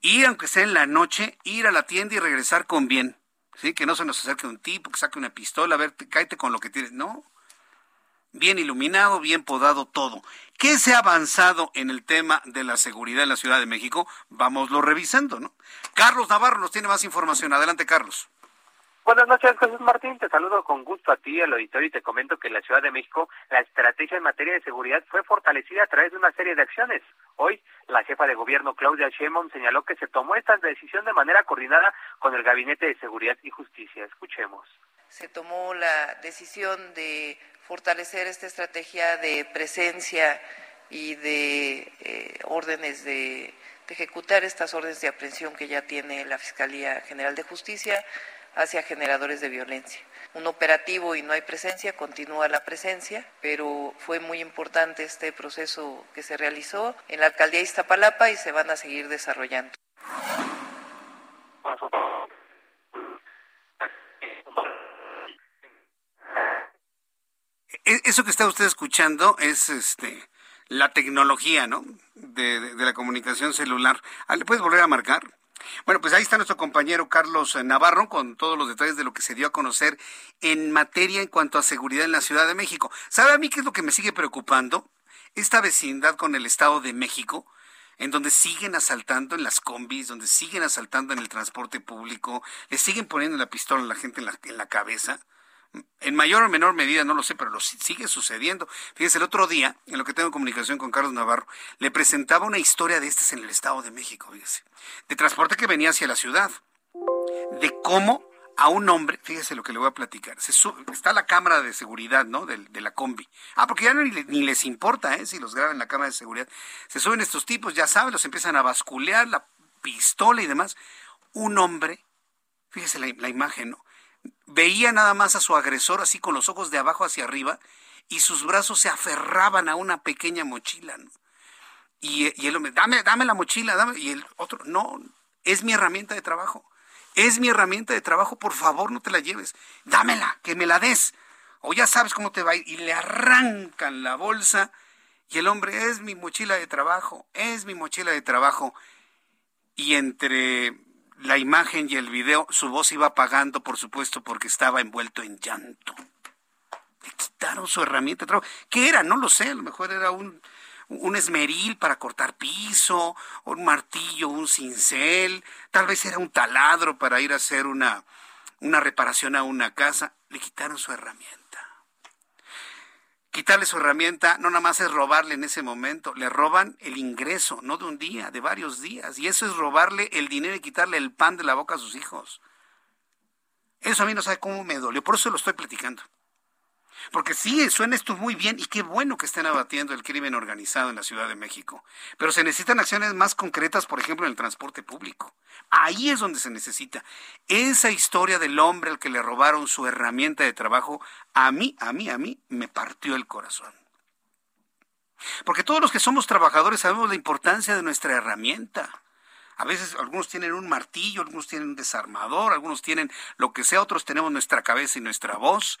Speaker 1: Ir, aunque sea en la noche, ir a la tienda y regresar con bien ¿sí? Que no se nos acerque un tipo, que saque una pistola, a ver, cáete con lo que tienes. No. Bien iluminado, bien podado todo. ¿Qué se ha avanzado en el tema de la seguridad en la Ciudad de México? Vámoslo revisando, ¿no? Carlos Navarro nos tiene más información. Adelante, Carlos.
Speaker 14: Buenas noches, Jesús Martín. Te saludo con gusto a ti, al auditorio, y te comento que en la Ciudad de México la estrategia en materia de seguridad fue fortalecida a través de una serie de acciones. Hoy, la jefa de gobierno, Claudia Sheinbaum, señaló que se tomó esta decisión de manera coordinada con el Gabinete de Seguridad y Justicia. Escuchemos.
Speaker 15: Se tomó la decisión de fortalecer esta estrategia de presencia y de eh, órdenes de, de ejecutar estas órdenes de aprehensión que ya tiene la Fiscalía General de Justicia hacia generadores de violencia. Un operativo y no hay presencia, continúa la presencia, pero fue muy importante este proceso que se realizó en la alcaldía de Iztapalapa y se van a seguir desarrollando.
Speaker 1: E, eso que está usted escuchando es este la tecnología, ¿no? De, la comunicación celular. Ah, ¿Le puedes volver a marcar? Bueno, pues ahí está nuestro compañero Carlos Navarro con todos los detalles de lo que se dio a conocer en materia en cuanto a seguridad en la Ciudad de México. ¿Sabe a mí qué es lo que me sigue preocupando? Esta vecindad con el Estado de México, en donde siguen asaltando en las combis, donde siguen asaltando en el transporte público, le siguen poniendo la pistola a la gente en la, en la cabeza en mayor o menor medida, no lo sé, pero lo sigue sucediendo. Fíjese, el otro día, en lo que tengo comunicación con Carlos Navarro, le presentaba una historia de estas en el Estado de México, fíjese, de transporte que venía hacia la ciudad, de cómo a un hombre, fíjese lo que le voy a platicar, se está la cámara de seguridad, ¿no? De, la combi. Ah, porque ya ni, ni, les importa, ¿eh? Si los graban en la cámara de seguridad. Se suben estos tipos, ya saben, los empiezan a basculear, la pistola y demás. Un hombre, fíjese la, la imagen, ¿no? Veía nada más a su agresor así con los ojos de abajo hacia arriba y sus brazos se aferraban a una pequeña mochila. Y, y, él hombre, dame, dame la mochila, dame. Y el otro, no, es mi herramienta de trabajo. Es mi herramienta de trabajo, por favor no te la lleves. Dámela, que me la des. O ya sabes cómo te va a ir. Y le arrancan la bolsa. Y el hombre, es mi mochila de trabajo, es mi mochila de trabajo. Y entre la imagen y el video, su voz iba apagando, por supuesto, porque estaba envuelto en llanto. Le quitaron su herramienta. ¿Qué era? No lo sé, a lo mejor era un, un esmeril para cortar piso, un martillo, un cincel, tal vez era un taladro para ir a hacer una, una reparación a una casa. Le quitaron su herramienta. Quitarle su herramienta no nada más es robarle en ese momento, le roban el ingreso, no de un día, de varios días. Y eso es robarle el dinero y quitarle el pan de la boca a sus hijos. Eso a mí no sabe cómo me dolió, por eso lo estoy platicando. Porque sí, suena esto muy bien y qué bueno que estén abatiendo el crimen organizado en la Ciudad de México. Pero se necesitan acciones más concretas, por ejemplo, en el transporte público. Ahí es donde se necesita. Esa historia del hombre al que le robaron su herramienta de trabajo, a mí, a mí, a mí, me partió el corazón. Porque todos los que somos trabajadores sabemos la importancia de nuestra herramienta. A veces algunos tienen un martillo, algunos tienen un desarmador, algunos tienen lo que sea, otros tenemos nuestra cabeza y nuestra voz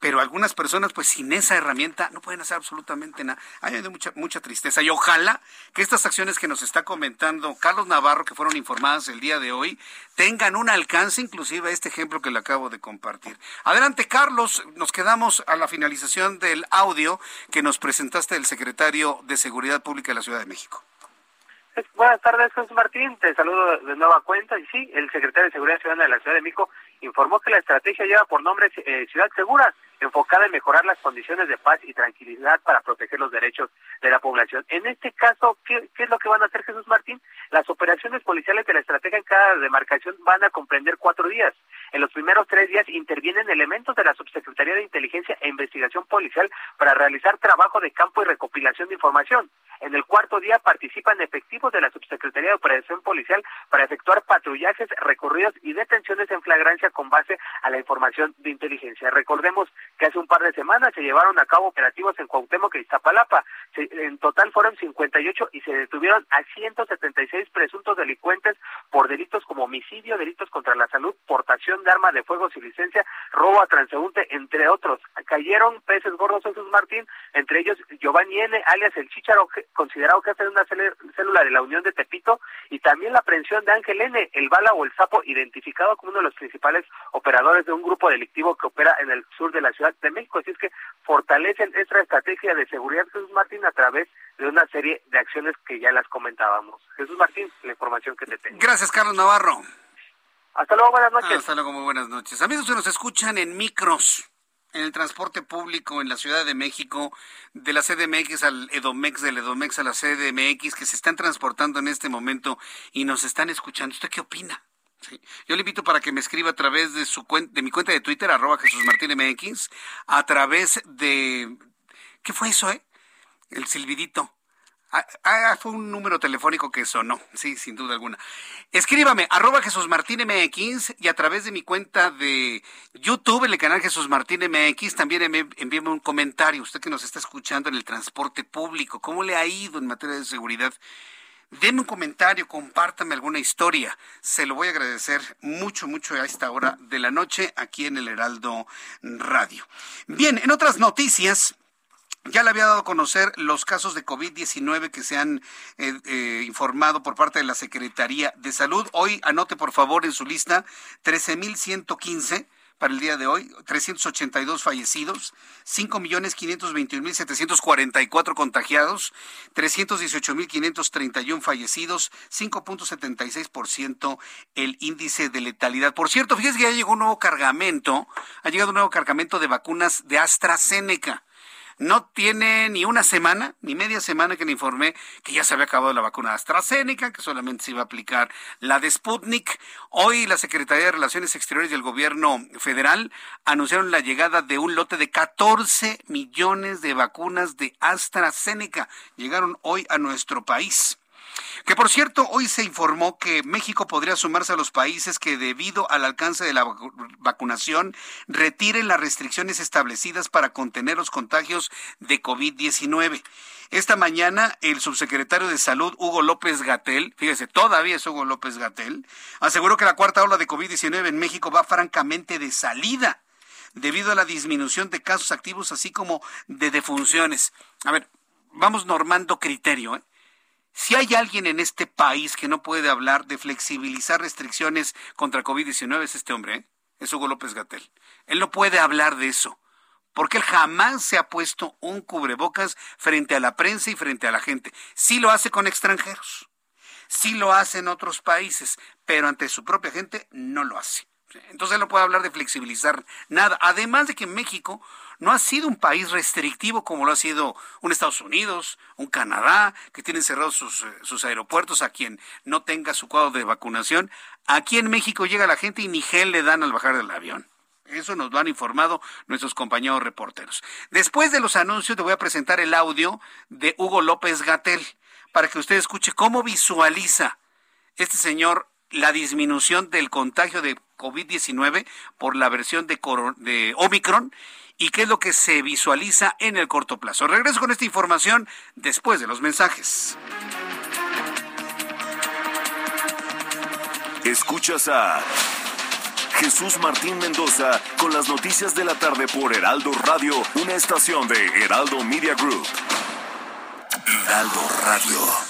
Speaker 1: pero algunas personas pues sin esa herramienta no pueden hacer absolutamente nada. Hay mucha, mucha tristeza y ojalá que estas acciones que nos está comentando Carlos Navarro, que fueron informadas el día de hoy, tengan un alcance inclusive este ejemplo que le acabo de compartir. Adelante Carlos, nos quedamos a la finalización del audio que nos presentaste del secretario de Seguridad Pública de la Ciudad de México.
Speaker 14: Buenas tardes, José Martín. Te saludo de nueva cuenta. Y sí, el secretario de Seguridad Ciudadana de la Ciudad de México informó que la estrategia lleva por nombre eh, Ciudad Segura enfocada en mejorar las condiciones de paz y tranquilidad para proteger los derechos de la población. En este caso, ¿qué, es lo que van a hacer Jesús Martín? Las operaciones policiales de la estrategia en cada demarcación van a comprender cuatro días. En los primeros tres días intervienen elementos de la Subsecretaría de Inteligencia e Investigación Policial para realizar trabajo de campo y recopilación de información. En el cuarto día participan efectivos de la Subsecretaría de Operación Policial para efectuar patrullajes, recorridos y detenciones en flagrancia con base a la información de inteligencia. Recordemos que hace un par de semanas se llevaron a cabo operativos en Cuauhtémoc y Iztapalapa. en total fueron 58 y se detuvieron a 176 presuntos delincuentes por delitos como homicidio, delitos contra la salud, portación de arma de fuego sin licencia, robo a transeúnte, entre otros. Cayeron peces gordos Jesús Martín, entre ellos Giovanni N., alias el Chicharo, considerado jefe de una célula de la Unión de Tepito, y también la aprehensión de Ángel N., el bala o el sapo, identificado como uno de los principales operadores de un grupo delictivo que opera en el sur de la Ciudad de México. Así es que fortalecen esta estrategia de seguridad Jesús Martín a través de una serie de acciones que ya las comentábamos. Jesús Martín, la información que te tengo.
Speaker 1: Gracias, Carlos Navarro.
Speaker 14: Hasta luego, buenas noches.
Speaker 1: Hasta luego, muy buenas noches. Amigos que nos escuchan en micros, en el transporte público en la Ciudad de México, de la CDMX al Edomex, del Edomex a la CDMX, que se están transportando en este momento y nos están escuchando. ¿Usted qué opina? Yo le invito para que me escriba a través de su de mi cuenta de Twitter, arroba Jesús Martín MX, a través de ¿qué fue eso, eh? El silbidito. Ah, ah, fue un número telefónico que sonó, sí, sin duda alguna. Escríbame, arroba Jesús Martín MX y a través de mi cuenta de YouTube, en el canal Jesús Martín MX, también envíeme un comentario. Usted que nos está escuchando en el transporte público, ¿cómo le ha ido en materia de seguridad? Deme un comentario, compártame alguna historia. Se lo voy a agradecer mucho, mucho a esta hora de la noche aquí en el Heraldo Radio. Bien, en otras noticias, ya le había dado a conocer los casos de COVID-19 que se han eh, eh, informado por parte de la Secretaría de Salud. Hoy anote por favor en su lista 13.115 para el día de hoy, 382 fallecidos, 5.521.744 contagiados, 318.531 fallecidos, 5.76% el índice de letalidad. Por cierto, fíjese que ya llegó un nuevo cargamento, ha llegado un nuevo cargamento de vacunas de AstraZeneca. No tiene ni una semana, ni media semana que le informé que ya se había acabado la vacuna de AstraZeneca, que solamente se iba a aplicar la de Sputnik. Hoy la Secretaría de Relaciones Exteriores y el Gobierno Federal anunciaron la llegada de un lote de 14 millones de vacunas de AstraZeneca. Llegaron hoy a nuestro país. Que por cierto, hoy se informó que México podría sumarse a los países que debido al alcance de la vacunación retiren las restricciones establecidas para contener los contagios de COVID-19. Esta mañana el subsecretario de Salud, Hugo López Gatel, fíjese, todavía es Hugo López Gatel, aseguró que la cuarta ola de COVID-19 en México va francamente de salida debido a la disminución de casos activos así como de defunciones. A ver, vamos normando criterio. ¿eh? Si hay alguien en este país que no puede hablar de flexibilizar restricciones contra COVID-19 es este hombre, ¿eh? es Hugo López Gatel. Él no puede hablar de eso, porque él jamás se ha puesto un cubrebocas frente a la prensa y frente a la gente. Sí lo hace con extranjeros, sí lo hace en otros países, pero ante su propia gente no lo hace. Entonces él no puede hablar de flexibilizar nada. Además de que México no ha sido un país restrictivo como lo ha sido un Estados Unidos, un Canadá, que tienen cerrados sus, eh, sus aeropuertos a quien no tenga su cuadro de vacunación. Aquí en México llega la gente y ni gel le dan al bajar del avión. Eso nos lo han informado nuestros compañeros reporteros. Después de los anuncios, te voy a presentar el audio de Hugo López Gatel para que usted escuche cómo visualiza este señor la disminución del contagio de COVID-19 por la versión de, de Omicron y qué es lo que se visualiza en el corto plazo. Regreso con esta información después de los mensajes.
Speaker 7: Escuchas a Jesús Martín Mendoza con las noticias de la tarde por Heraldo Radio, una estación de Heraldo Media Group. Heraldo Radio.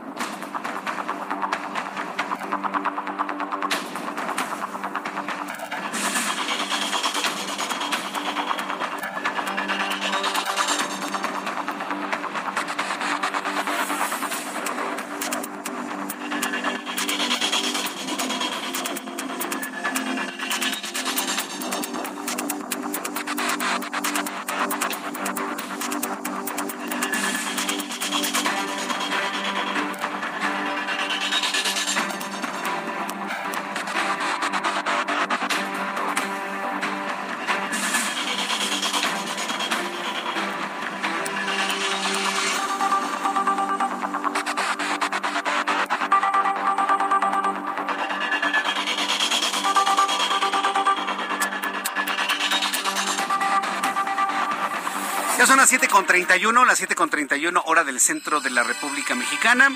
Speaker 1: Las 7.31, las 7.31 hora del centro de la República Mexicana.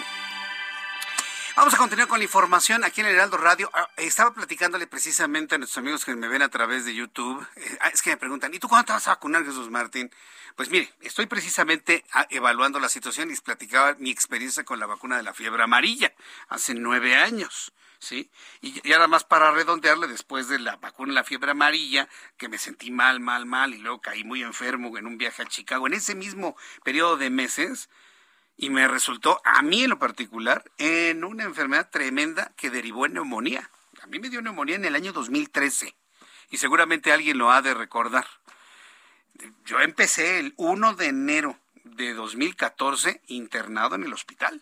Speaker 1: Vamos a continuar con la información aquí en el Heraldo Radio. Ah, estaba platicándole precisamente a nuestros amigos que me ven a través de YouTube. Eh, ah, es que me preguntan, ¿y tú cuándo te vas a vacunar, Jesús Martín? Pues mire, estoy precisamente ah, evaluando la situación y platicaba mi experiencia con la vacuna de la fiebre amarilla hace nueve años. ¿sí? Y, y nada más para redondearle, después de la la fiebre amarilla, que me sentí mal, mal, mal, y luego caí muy enfermo en un viaje a Chicago, en ese mismo periodo de meses, y me resultó, a mí en lo particular, en una enfermedad tremenda que derivó en neumonía. A mí me dio neumonía en el año 2013, y seguramente alguien lo ha de recordar. Yo empecé el 1 de enero de 2014 internado en el hospital,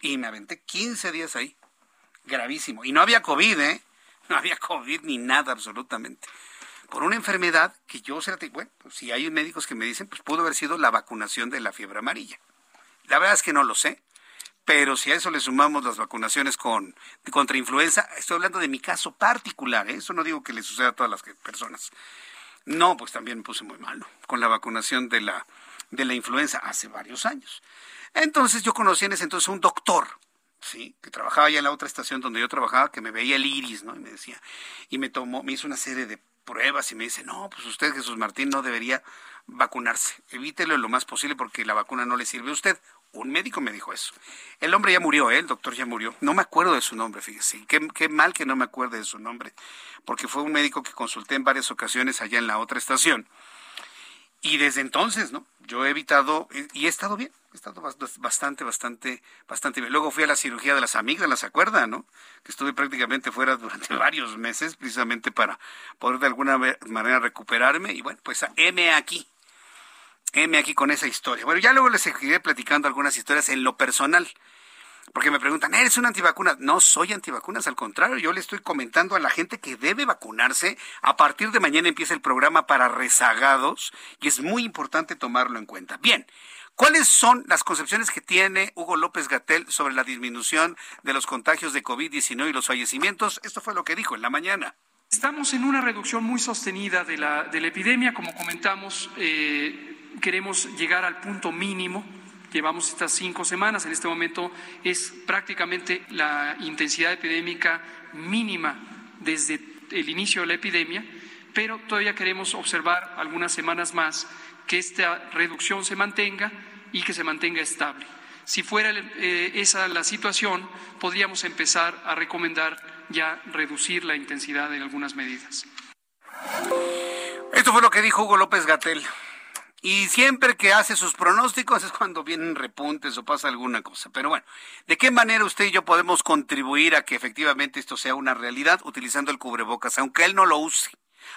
Speaker 1: y me aventé 15 días ahí gravísimo. Y no había COVID, ¿eh? No [LAUGHS] había COVID ni nada absolutamente. por una enfermedad que yo, bueno, pues, si hay médicos que me dicen, pues pudo haber sido la vacunación de la fiebre amarilla. La verdad es que no lo sé, pero si a eso le sumamos las vacunaciones con, contra influenza, estoy hablando de mi caso particular, ¿eh? eso no digo que le suceda a todas las personas. No, pues también me puse muy malo con la vacunación de la, de la influenza hace varios años. Entonces yo conocí en ese entonces un doctor, ¿sí? que trabajaba ya en la otra estación donde yo trabajaba, que me veía el iris, ¿no? Y me decía, y me tomó, me hizo una serie de pruebas y me dice, no, pues usted, Jesús Martín, no debería vacunarse. Evítelo lo más posible porque la vacuna no le sirve a usted. Un médico me dijo eso. El hombre ya murió, ¿eh? el doctor ya murió. No me acuerdo de su nombre, fíjese. Qué, qué mal que no me acuerde de su nombre, porque fue un médico que consulté en varias ocasiones allá en la otra estación. Y desde entonces, ¿no? Yo he evitado y he estado bien, he estado bastante, bastante, bastante bien. Luego fui a la cirugía de las amígdalas, ¿se acuerda, no? Que estuve prácticamente fuera durante [LAUGHS] varios meses, precisamente para poder de alguna manera recuperarme. Y bueno, pues M aquí, M aquí con esa historia. Bueno, ya luego les seguiré platicando algunas historias en lo personal. Porque me preguntan, ¿eres una antivacuna? No soy antivacunas, al contrario, yo le estoy comentando a la gente que debe vacunarse. A partir de mañana empieza el programa para rezagados y es muy importante tomarlo en cuenta. Bien, ¿cuáles son las concepciones que tiene Hugo López Gatel sobre la disminución de los contagios de COVID-19 y los fallecimientos? Esto fue lo que dijo en la mañana.
Speaker 13: Estamos en una reducción muy sostenida de la, de epidemia, como comentamos. Eh, queremos llegar al punto mínimo. Llevamos estas cinco semanas, en este momento es prácticamente la intensidad epidémica mínima desde el inicio de la epidemia, pero todavía queremos observar algunas semanas más que esta reducción se mantenga y que se mantenga estable. Si fuera eh, esa la situación, podríamos empezar a recomendar ya reducir la intensidad de algunas medidas.
Speaker 1: Esto fue lo que dijo Hugo López Gatel. Y siempre que hace sus pronósticos es cuando vienen repuntes o pasa alguna cosa. Pero bueno, ¿de qué manera usted y yo podemos contribuir a que efectivamente esto sea una realidad utilizando el cubrebocas, aunque él no lo use,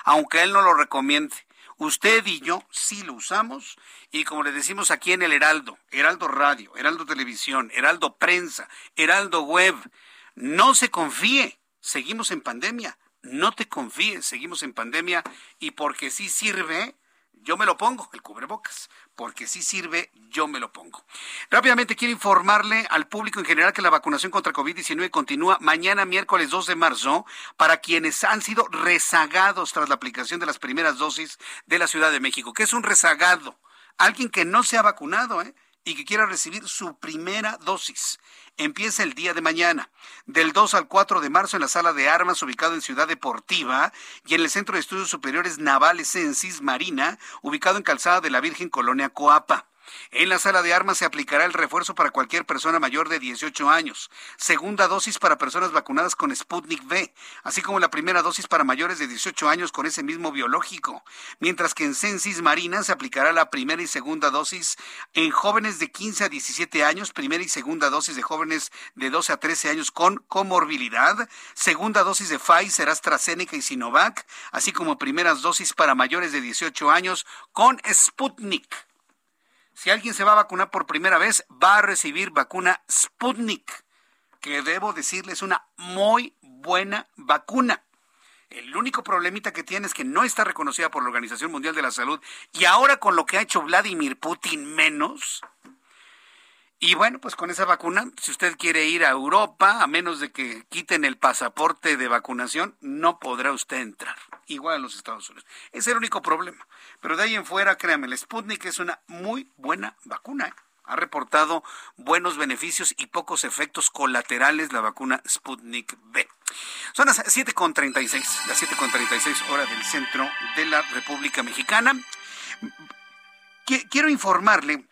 Speaker 1: aunque él no lo recomiende? Usted y yo sí lo usamos y como le decimos aquí en el Heraldo, Heraldo Radio, Heraldo Televisión, Heraldo Prensa, Heraldo Web, no se confíe, seguimos en pandemia, no te confíes, seguimos en pandemia y porque sí sirve, yo me lo pongo, el cubrebocas, porque si sirve, yo me lo pongo. Rápidamente quiero informarle al público en general que la vacunación contra COVID-19 continúa mañana miércoles 2 de marzo para quienes han sido rezagados tras la aplicación de las primeras dosis de la Ciudad de México. ¿Qué es un rezagado? Alguien que no se ha vacunado, ¿eh? y que quiera recibir su primera dosis. Empieza el día de mañana, del 2 al 4 de marzo en la sala de armas ubicado en Ciudad Deportiva y en el Centro de Estudios Superiores Navales Censis Marina, ubicado en Calzada de la Virgen Colonia Coapa. En la sala de armas se aplicará el refuerzo para cualquier persona mayor de 18 años, segunda dosis para personas vacunadas con Sputnik V, así como la primera dosis para mayores de 18 años con ese mismo biológico, mientras que en Censis Marina se aplicará la primera y segunda dosis en jóvenes de 15 a 17 años, primera y segunda dosis de jóvenes de 12 a 13 años con comorbilidad, segunda dosis de Pfizer, AstraZeneca y Sinovac, así como primeras dosis para mayores de 18 años con Sputnik. Si alguien se va a vacunar por primera vez, va a recibir vacuna Sputnik, que debo decirle es una muy buena vacuna. El único problemita que tiene es que no está reconocida por la Organización Mundial de la Salud y ahora con lo que ha hecho Vladimir Putin menos, y bueno, pues con esa vacuna, si usted quiere ir a Europa, a menos de que quiten el pasaporte de vacunación, no podrá usted entrar. Igual a los Estados Unidos. Es el único problema. Pero de ahí en fuera, créame, el Sputnik es una muy buena vacuna. ¿eh? Ha reportado buenos beneficios y pocos efectos colaterales la vacuna Sputnik B. Son las 7.36, las 7.36 horas del centro de la República Mexicana. Quiero informarle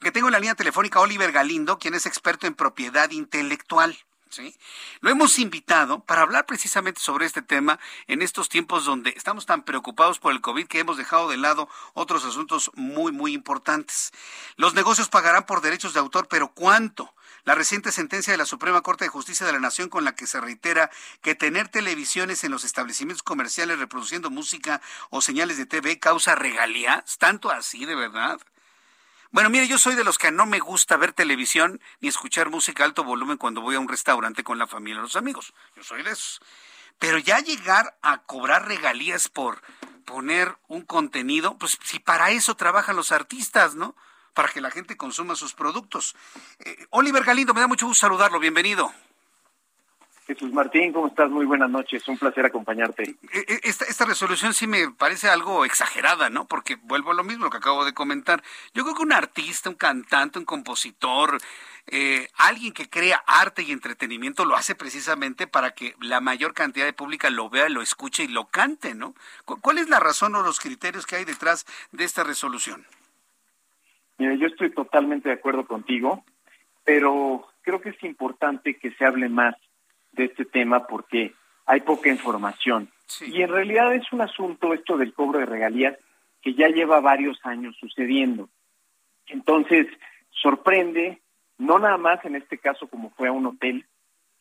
Speaker 1: que tengo en la línea telefónica Oliver Galindo, quien es experto en propiedad intelectual. ¿Sí? Lo hemos invitado para hablar precisamente sobre este tema en estos tiempos donde estamos tan preocupados por el COVID que hemos dejado de lado otros asuntos muy, muy importantes. Los negocios pagarán por derechos de autor, pero ¿cuánto? La reciente sentencia de la Suprema Corte de Justicia de la Nación con la que se reitera que tener televisiones en los establecimientos comerciales reproduciendo música o señales de TV causa regalías, tanto así de verdad. Bueno, mire, yo soy de los que no me gusta ver televisión ni escuchar música a alto volumen cuando voy a un restaurante con la familia o los amigos. Yo soy de esos. Pero ya llegar a cobrar regalías por poner un contenido, pues si para eso trabajan los artistas, ¿no? Para que la gente consuma sus productos. Eh, Oliver Galindo, me da mucho gusto saludarlo, bienvenido.
Speaker 16: Jesús Martín, ¿cómo estás? Muy buenas noches, un placer acompañarte. Eh,
Speaker 1: eh, esta, esta resolución sí me parece algo exagerada, ¿no? Porque vuelvo a lo mismo, lo que acabo de comentar. Yo creo que un artista, un cantante, un compositor, eh, alguien que crea arte y entretenimiento lo hace precisamente para que la mayor cantidad de pública lo vea, lo escuche y lo cante, ¿no? ¿Cuál es la razón o los criterios que hay detrás de esta resolución?
Speaker 16: Mira, yo estoy totalmente de acuerdo contigo, pero creo que es importante que se hable más de este tema porque hay poca información. Y en realidad es un asunto esto del cobro de regalías que ya lleva varios años sucediendo. Entonces, sorprende, no nada más en este caso como fue a un hotel,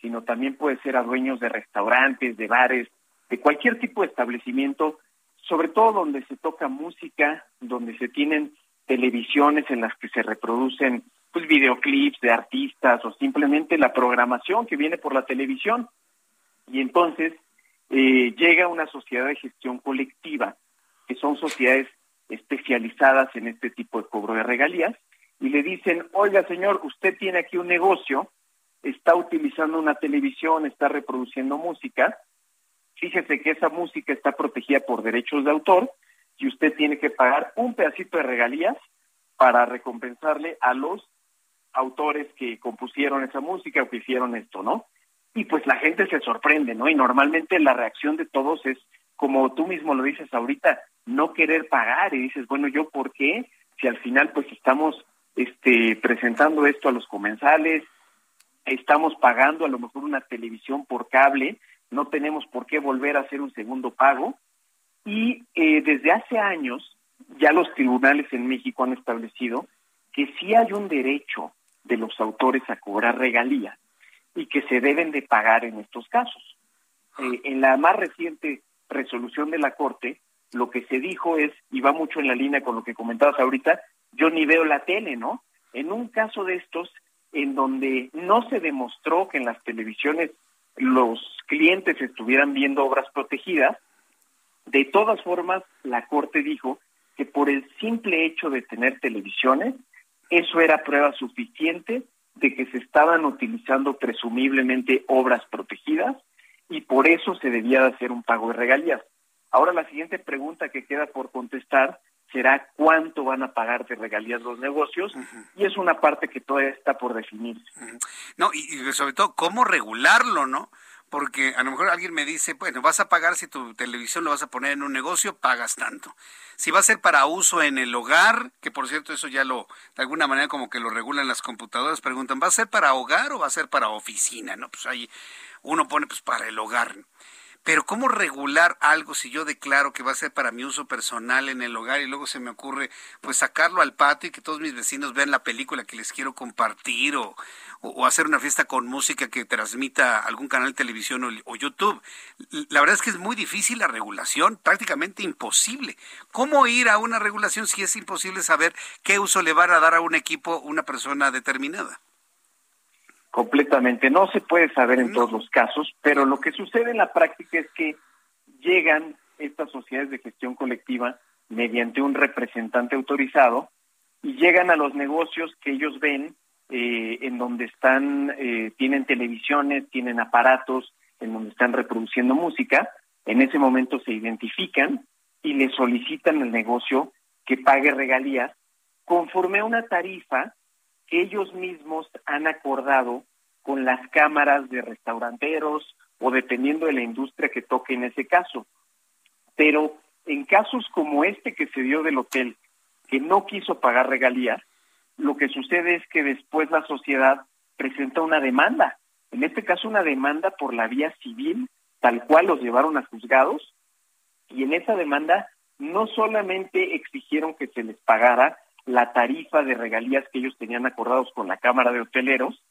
Speaker 16: sino también puede ser a dueños de restaurantes, de bares, de cualquier tipo de establecimiento, sobre todo donde se toca música, donde se tienen televisiones en las que se reproducen pues videoclips de artistas o simplemente la programación que viene por la televisión. Y entonces eh, llega una sociedad de gestión colectiva, que son sociedades especializadas en este tipo de cobro de regalías, y le dicen, oiga señor, usted tiene aquí un negocio, está utilizando una televisión, está reproduciendo música, fíjese que esa música está protegida por derechos de autor y usted tiene que pagar un pedacito de regalías para recompensarle a los autores que compusieron esa música o que hicieron esto, ¿no? Y pues la gente se sorprende, ¿no? Y normalmente la reacción de todos es, como tú mismo lo dices ahorita, no querer pagar y dices, bueno, ¿yo por qué? Si al final pues estamos este, presentando esto a los comensales, estamos pagando a lo mejor una televisión por cable, no tenemos por qué volver a hacer un segundo pago. Y eh, desde hace años ya los tribunales en México han establecido que sí hay un derecho de los autores a cobrar regalías y que se deben de pagar en estos casos. Eh, en la más reciente resolución de la Corte, lo que se dijo es, y va mucho en la línea con lo que comentabas ahorita, yo ni veo la tele, ¿no? En un caso de estos, en donde no se demostró que en las televisiones los clientes estuvieran viendo obras protegidas, de todas formas, la Corte dijo que por el simple hecho de tener televisiones, eso era prueba suficiente de que se estaban utilizando presumiblemente obras protegidas y por eso se debía de hacer un pago de regalías. Ahora la siguiente pregunta que queda por contestar será cuánto van a pagar de regalías los negocios y es una parte que todavía está por definirse.
Speaker 1: No, y, y, sobre todo cómo regularlo, ¿no? porque a lo mejor alguien me dice, bueno, vas a pagar si tu televisión lo vas a poner en un negocio, pagas tanto. Si va a ser para uso en el hogar, que por cierto eso ya lo, de alguna manera como que lo regulan las computadoras, preguntan, ¿va a ser para hogar o va a ser para oficina? No, pues ahí uno pone pues para el hogar. Pero ¿cómo regular algo si yo declaro que va a ser para mi uso personal en el hogar y luego se me ocurre pues sacarlo al patio y que todos mis vecinos vean la película que les quiero compartir o, o, hacer una fiesta con música que transmita algún canal de televisión o, YouTube? La verdad es que es muy difícil la regulación, prácticamente imposible. ¿Cómo ir a una regulación si es imposible saber qué uso le van a dar a un equipo una persona determinada?
Speaker 16: Completamente. No se puede saber en todos los casos, pero lo que sucede en la práctica es que llegan estas sociedades de gestión colectiva mediante un representante autorizado y llegan a los negocios que ellos ven eh, en donde están, eh, tienen televisiones, tienen aparatos, en donde están reproduciendo música. En ese momento se identifican y le solicitan al negocio que pague regalías conforme a una tarifa que ellos mismos han acordado con las cámaras de restauranteros o dependiendo de la industria que toque en ese caso. Pero en casos como este que se dio del hotel, que no quiso pagar regalías, lo que sucede es que después la sociedad presenta una demanda, en este caso una demanda por la vía civil, tal cual los llevaron a juzgados, y en esa demanda no solamente exigieron que se les pagara la tarifa de regalías que ellos tenían acordados con la Cámara de Hoteleros,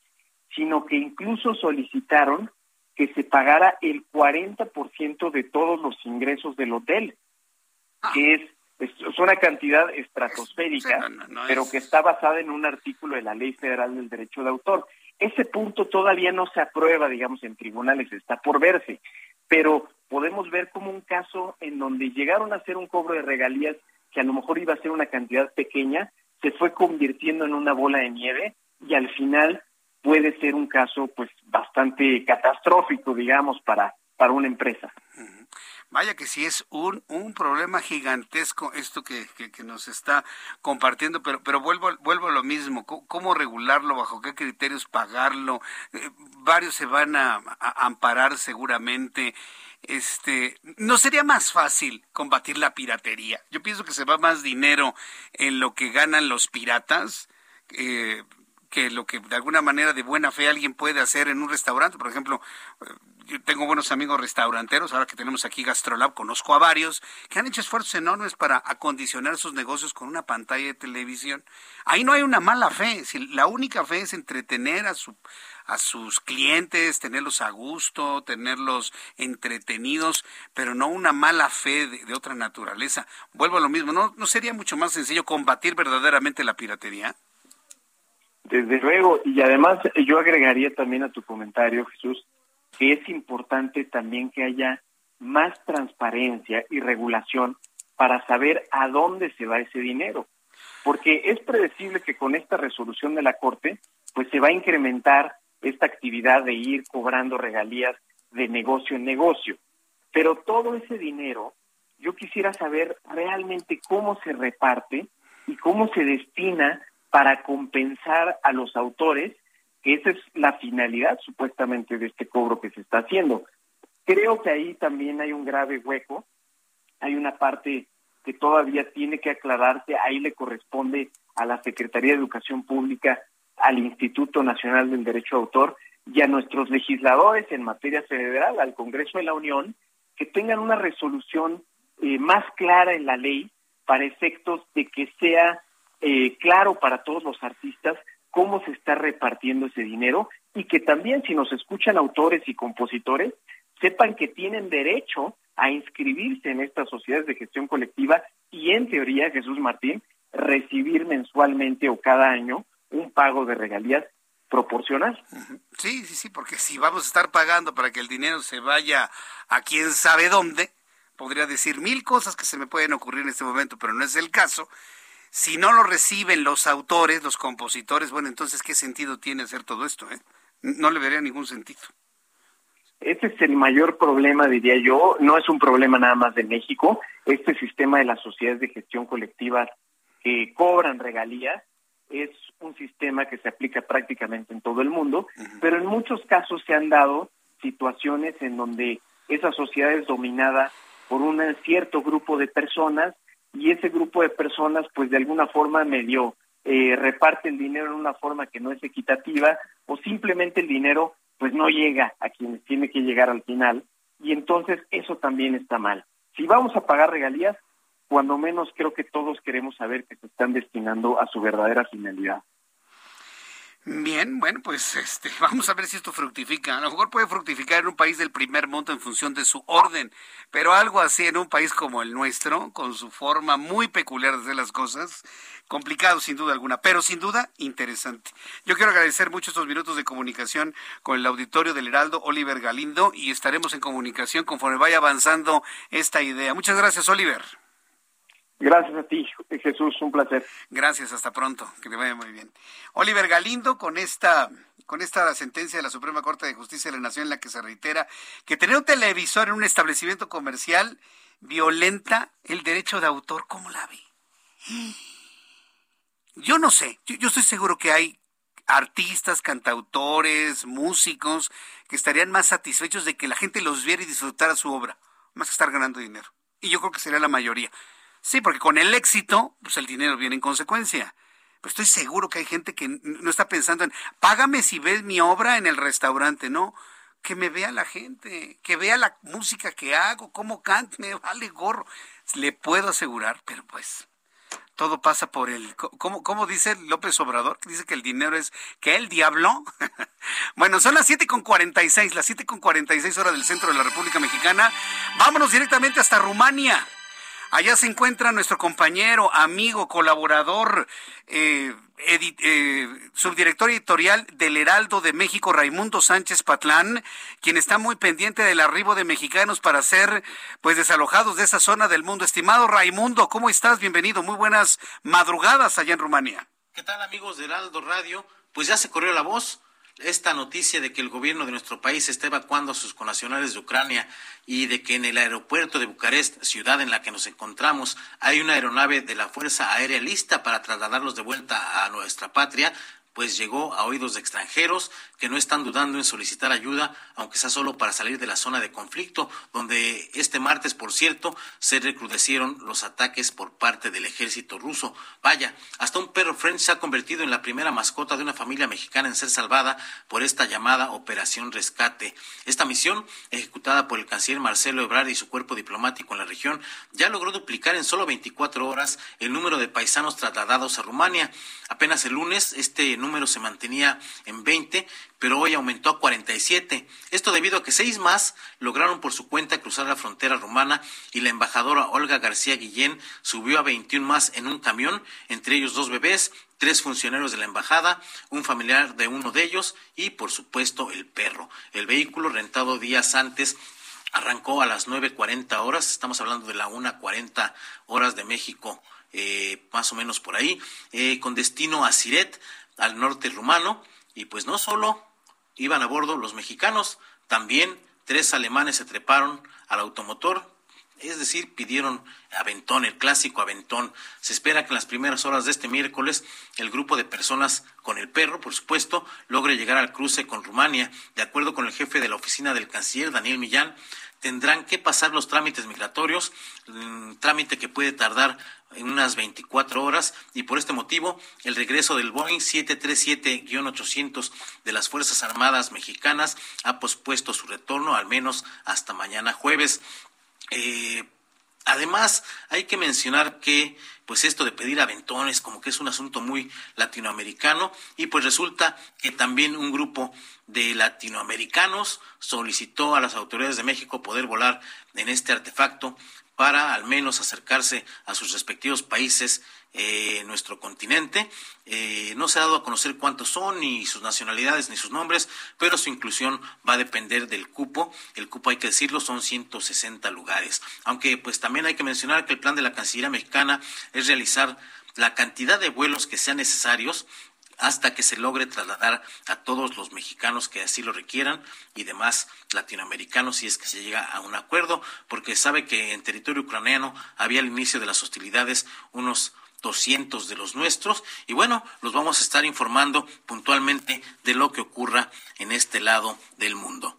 Speaker 16: sino que incluso solicitaron que se pagara el 40% de todos los ingresos del hotel, que es, es, una cantidad estratosférica, pero que está basada en un artículo de la Ley Federal del Derecho de Autor. Ese punto todavía no se aprueba, digamos, en tribunales, está por verse, pero podemos ver como un caso en donde llegaron a hacer un cobro de regalías que a lo mejor iba a ser una cantidad pequeña, se fue convirtiendo en una bola de nieve y al final puede ser un caso pues bastante catastrófico, digamos, para, para una empresa.
Speaker 1: Vaya que sí es un, un problema gigantesco esto que, que, nos está compartiendo, pero, pero vuelvo, vuelvo a lo mismo, ¿cómo, regularlo, bajo qué criterios pagarlo? Eh, varios se van a, a, amparar seguramente. Este, ¿no sería más fácil combatir la piratería? Yo pienso que se va más dinero en lo que ganan los piratas. Eh, que lo que de alguna manera de buena fe alguien puede hacer en un restaurante. Por ejemplo, yo tengo buenos amigos restauranteros, ahora que tenemos aquí Gastrolab, conozco a varios que han hecho esfuerzos enormes para acondicionar sus negocios con una pantalla de televisión. Ahí no hay una mala fe, la única fe es entretener a su a sus clientes, tenerlos a gusto, tenerlos entretenidos, pero no una mala fe de, otra naturaleza. Vuelvo a lo mismo, ¿no, ¿no sería mucho más sencillo combatir verdaderamente la piratería?
Speaker 16: Desde luego, y además yo agregaría también a tu comentario, Jesús, que es importante también que haya más transparencia y regulación para saber a dónde se va ese dinero. Porque es predecible que con esta resolución de la Corte, pues se va a incrementar esta actividad de ir cobrando regalías de negocio en negocio. Pero todo ese dinero, yo quisiera saber realmente cómo se reparte y cómo se destina para compensar a los autores esa es la finalidad supuestamente de este cobro que se está haciendo. Creo que ahí también hay un grave hueco, hay una parte que todavía tiene que aclararse, ahí le corresponde a la Secretaría de Educación Pública, al Instituto Nacional del Derecho de Autor y a nuestros legisladores en materia federal, al Congreso de la Unión, que tengan una resolución eh, más clara en la ley para efectos de que sea eh, claro para todos los artistas cómo se está repartiendo ese dinero y que también si nos escuchan autores y compositores, sepan que tienen derecho a inscribirse en estas sociedades de gestión colectiva y en teoría, Jesús Martín, recibir mensualmente o cada año un pago de regalías proporcional.
Speaker 1: Sí, sí, sí, porque si vamos a estar pagando para que el dinero se vaya a quién sabe dónde, podría decir mil cosas que se me pueden ocurrir en este momento, pero no es el caso. Si no lo reciben los autores, los compositores, bueno, entonces, ¿qué sentido tiene hacer todo esto? Eh? No le vería ningún sentido.
Speaker 16: Ese es el mayor problema, diría yo. No es un problema nada más de México. Este sistema de las sociedades de gestión colectiva que cobran regalías es un sistema que se aplica prácticamente en todo el mundo, pero en muchos casos se han dado situaciones en donde esa sociedad es dominada por un cierto grupo de personas y ese grupo de personas pues de alguna forma medio eh, reparte el dinero en una forma que no es equitativa o simplemente el dinero pues no llega a quienes tiene que llegar al final y entonces eso también está mal. Si vamos a pagar regalías, cuando menos creo que todos queremos saber que se están destinando a su verdadera finalidad.
Speaker 1: Bien, bueno, pues este, [LAUGHS] vamos a ver si esto fructifica. A lo mejor puede fructificar en un país del primer mundo en función de su orden, pero algo así en un país como el nuestro, con su forma muy peculiar de hacer las cosas, complicado sin duda alguna, pero sin duda interesante. Yo quiero agradecer mucho estos minutos de comunicación con el auditorio del Heraldo, Oliver Galindo, y estaremos en comunicación conforme vaya avanzando esta idea. Muchas gracias, Oliver.
Speaker 16: Gracias a ti, Jesús, un placer.
Speaker 1: Gracias, hasta pronto, que te vaya muy bien. Oliver Galindo, con esta, con esta sentencia de la Suprema Corte de Justicia de la Nación en la que se reitera que tener un televisor en un establecimiento comercial violenta el derecho de autor, ¿cómo la ve? Yo no sé, yo, yo estoy seguro que hay artistas, cantautores, músicos que estarían más satisfechos de que la gente los viera y disfrutara su obra, más que estar ganando dinero. Y yo creo que sería la mayoría. Sí, porque con el éxito, pues el dinero viene en consecuencia. Pues estoy seguro que hay gente que no está pensando en, págame si ves mi obra en el restaurante, no. Que me vea la gente, que vea la música que hago, cómo canto, me vale gorro. Le puedo asegurar, pero pues todo pasa por el... ¿Cómo, cómo dice López Obrador? Que dice que el dinero es... ¿Que el diablo? [LAUGHS] bueno, son las siete con 46, las siete con 46 horas del centro de la República Mexicana. Vámonos directamente hasta Rumania. Allá se encuentra nuestro compañero, amigo, colaborador, eh, eh, subdirector editorial del Heraldo de México, Raimundo Sánchez Patlán, quien está muy pendiente del arribo de mexicanos para ser pues desalojados de esa zona del mundo. Estimado Raimundo, ¿cómo estás? Bienvenido. Muy buenas madrugadas allá en Rumania.
Speaker 17: ¿Qué tal amigos de Heraldo Radio? Pues ya se corrió la voz esta noticia de que el gobierno de nuestro país está evacuando a sus connacionales de Ucrania y de que en el aeropuerto de Bucarest, ciudad en la que nos encontramos, hay una aeronave de la Fuerza Aérea lista para trasladarlos de vuelta a nuestra patria, pues llegó a oídos de extranjeros que no están dudando en solicitar ayuda, aunque sea solo para salir de la zona de conflicto, donde este martes, por cierto, se recrudecieron los ataques por parte del ejército ruso. Vaya, hasta un perro French se ha convertido en la primera mascota de una familia mexicana en ser salvada por esta llamada Operación Rescate. Esta misión, ejecutada por el canciller Marcelo Ebrard y su cuerpo diplomático en la región, ya logró duplicar en solo 24 horas el número de paisanos trasladados a Rumania. Apenas el lunes, este número se mantenía en 20, pero hoy aumentó a 47. Esto debido a que seis más lograron por su cuenta cruzar la frontera rumana y la embajadora Olga García Guillén subió a 21 más en un camión, entre ellos dos bebés, tres funcionarios de la embajada, un familiar de uno de ellos y, por supuesto, el perro. El vehículo rentado días antes arrancó a las 9.40 horas, estamos hablando de la 1.40 horas de México. Eh, más o menos por ahí, eh, con destino a Siret, al norte rumano y pues no solo iban a bordo los mexicanos, también tres alemanes se treparon al automotor, es decir, pidieron aventón, el clásico aventón. Se espera que en las primeras horas de este miércoles el grupo de personas con el perro, por supuesto, logre llegar al cruce con Rumania. De acuerdo con el jefe de la oficina del canciller, Daniel Millán, tendrán que pasar los trámites migratorios, trámite que puede tardar en unas 24 horas y por este motivo el regreso del Boeing 737-800 de las Fuerzas Armadas Mexicanas ha pospuesto su retorno al menos hasta mañana jueves. Eh, además, hay que mencionar que pues esto de pedir aventones como que es un asunto muy latinoamericano. Y pues resulta que también un grupo de latinoamericanos solicitó a las autoridades de México poder volar en este artefacto para al menos acercarse a sus respectivos países eh, nuestro continente. Eh, no se ha dado a conocer cuántos son, ni sus nacionalidades, ni sus nombres, pero su inclusión va a depender del cupo. El cupo, hay que decirlo, son 160 lugares. Aunque pues también hay que mencionar que el plan de la Cancillería mexicana es realizar la cantidad de vuelos que sean necesarios hasta que se logre trasladar a todos los mexicanos que así lo requieran y demás latinoamericanos si es que se llega a un acuerdo, porque sabe que en territorio ucraniano había al inicio de las hostilidades unos 200 de los nuestros y bueno, los vamos a estar informando puntualmente de lo que ocurra en este lado del mundo.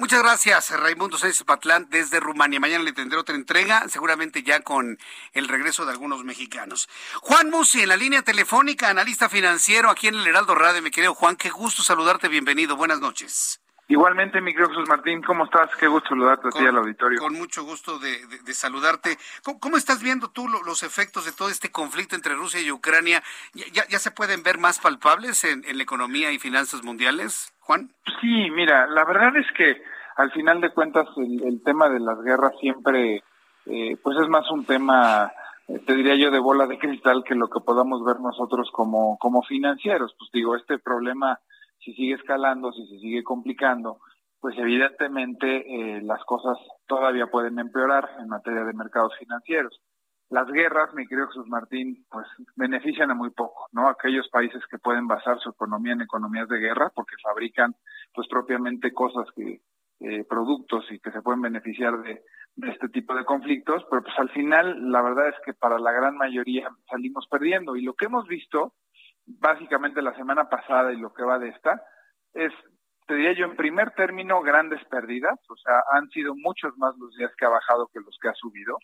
Speaker 1: Muchas gracias, Raimundo Sánchez Patlán, desde Rumania. Mañana le tendré otra entrega, seguramente ya con el regreso de algunos mexicanos. Juan Musi, en la línea telefónica, analista financiero aquí en el Heraldo Radio. Me querido Juan, qué gusto saludarte, bienvenido, buenas noches.
Speaker 18: Igualmente, mi querido Jesús Martín, ¿cómo estás? Qué gusto saludarte a ti al auditorio.
Speaker 1: Con mucho gusto de, saludarte. ¿Cómo, estás viendo tú los efectos de todo este conflicto entre Rusia y Ucrania? ¿Ya, ya se pueden ver más palpables en, la economía y finanzas mundiales, Juan?
Speaker 18: Sí, mira, la verdad es que al final de cuentas el, tema de las guerras siempre, eh, pues es más un tema eh, te diría yo de bola de cristal que lo que podamos ver nosotros como, como financieros. Pues digo, este problema si sigue escalando, si se sigue complicando, pues evidentemente eh, las cosas todavía pueden empeorar en materia de mercados financieros. Las guerras, mi querido Jesús Martín, pues benefician a muy poco, ¿no? Aquellos países que pueden basar su economía en economías de guerra porque fabrican pues propiamente cosas que, eh, productos y que se pueden beneficiar de, de este tipo de conflictos, pero pues al final la verdad es que para la gran mayoría salimos perdiendo y lo que hemos visto básicamente la semana pasada y lo que va de esta, es, te diría yo, en primer término, grandes pérdidas, o sea, han sido muchos más los días que ha bajado que los que ha subido.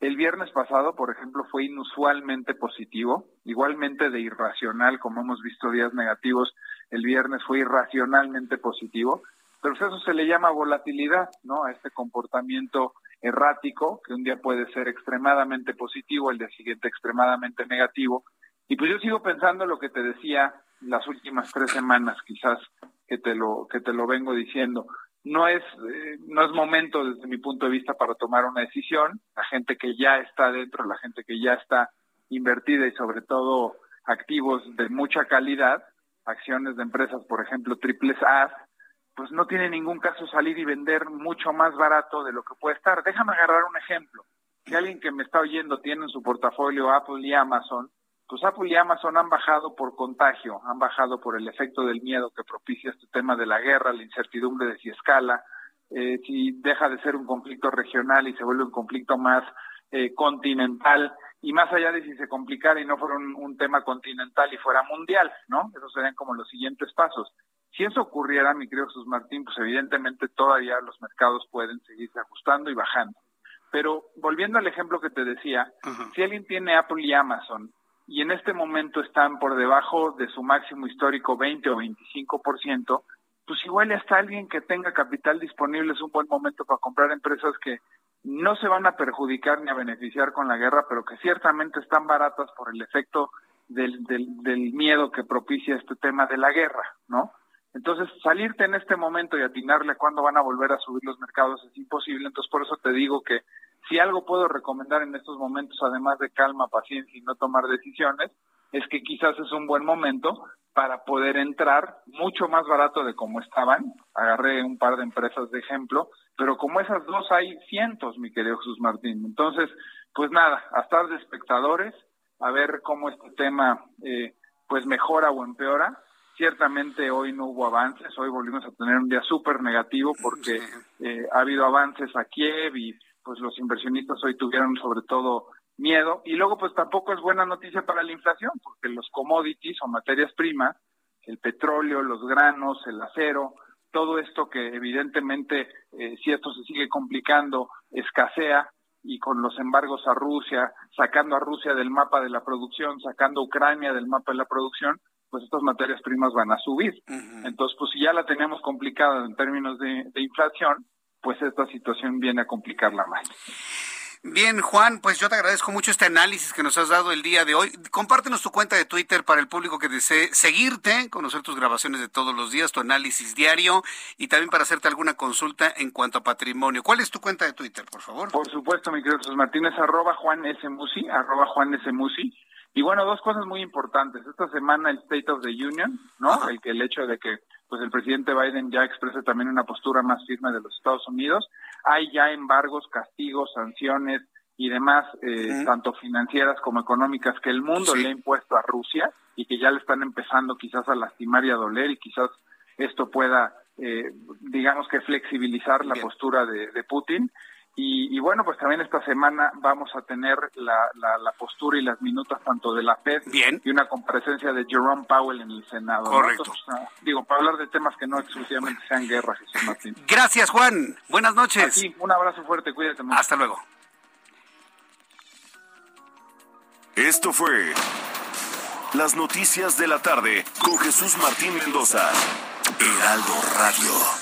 Speaker 18: El viernes pasado, por ejemplo, fue inusualmente positivo, igualmente de irracional, como hemos visto días negativos, el viernes fue irracionalmente positivo, pero eso se le llama volatilidad, ¿no? A este comportamiento errático, que un día puede ser extremadamente positivo, el día siguiente extremadamente negativo, y pues yo sigo pensando lo que te decía las últimas tres semanas, quizás que te lo que te lo vengo diciendo. No es eh, no es momento desde mi punto de vista para tomar una decisión. La gente que ya está dentro, la gente que ya está invertida y sobre todo activos de mucha calidad, acciones de empresas, por ejemplo, triples A, pues no tiene ningún caso salir y vender mucho más barato de lo que puede estar. Déjame agarrar un ejemplo. Si alguien que me está oyendo tiene en su portafolio Apple y Amazon, pues Apple y Amazon han bajado por contagio, han bajado por el efecto del miedo que propicia este tema de la guerra, la incertidumbre de si escala, eh, si deja de ser un conflicto regional y se vuelve un conflicto más eh, continental, y más allá de si se complicara y no fuera un, un, tema continental y fuera mundial, ¿no? Esos serían como los siguientes pasos. Si eso ocurriera, mi querido Jesús Martín, pues evidentemente todavía los mercados pueden seguirse ajustando y bajando. Pero volviendo al ejemplo que te decía, si alguien tiene Apple y Amazon y en este momento están por debajo de su máximo histórico 20 o 25%, pues igual hasta alguien que tenga capital disponible es un buen momento para comprar empresas que no se van a perjudicar ni a beneficiar con la guerra, pero que ciertamente están baratas por el efecto del, del, del miedo que propicia este tema de la guerra, ¿no? Entonces, salirte en este momento y atinarle cuándo van a volver a subir los mercados es imposible. Entonces, por eso te digo que si algo puedo recomendar en estos momentos, además de calma, paciencia y no tomar decisiones, es que quizás es un buen momento para poder entrar mucho más barato de como estaban. Agarré un par de empresas de ejemplo, pero como esas dos hay cientos, mi querido Jesús Martín. Entonces, pues nada, a estar de espectadores, a ver cómo este tema eh, pues mejora o empeora. Ciertamente hoy no hubo avances, hoy volvimos a tener un día súper negativo porque eh, ha habido avances a Kiev y pues los inversionistas hoy tuvieron sobre todo miedo. Y luego pues tampoco es buena noticia para la inflación porque los commodities o materias primas, el petróleo, los granos, el acero, todo esto que evidentemente eh, si esto se sigue complicando escasea. Y con los embargos a Rusia, sacando a Rusia del mapa de la producción, sacando a Ucrania del mapa de la producción, pues estas materias primas van a subir. Entonces, pues si ya la tenemos complicada en términos de, de inflación, pues esta situación viene a complicarla más.
Speaker 1: Bien, Juan, pues yo te agradezco mucho este análisis que nos has dado el día de hoy. Compártenos tu cuenta de Twitter para el público que desee seguirte, conocer tus grabaciones de todos los días, tu análisis diario y también para hacerte alguna consulta en cuanto a patrimonio. ¿Cuál es tu cuenta de Twitter, por favor?
Speaker 18: Por supuesto, mi querido Jesús Martínez, arroba Juan S. Musi, arroba Juan S. Musi. Y bueno, dos cosas muy importantes. Esta semana el State of the Union, ¿no? El que el hecho de que pues el presidente Biden ya expresa también una postura más firme de los Estados Unidos. Hay ya embargos, castigos, sanciones y demás, eh, tanto financieras como económicas, que el mundo le ha impuesto a Rusia y que ya le están empezando quizás a lastimar y a doler y quizás esto pueda, eh, digamos que flexibilizar la postura de, de Putin. Y, y, bueno, pues también esta semana vamos a tener la, la, la, postura y las minutas tanto de la FED
Speaker 1: Bien.
Speaker 18: y una comparecencia de Jerome Powell en el Senado.
Speaker 1: Correcto.
Speaker 18: ¿no? Entonces, uh, digo, para hablar de temas que no exclusivamente sean guerra, Jesús Martín.
Speaker 1: Gracias, Juan. Buenas noches.
Speaker 18: Aquí, un abrazo fuerte, cuídate mucho.
Speaker 1: Hasta luego.
Speaker 7: Esto fue Las Noticias de la Tarde con Jesús Martín Mendoza. Heraldo Radio.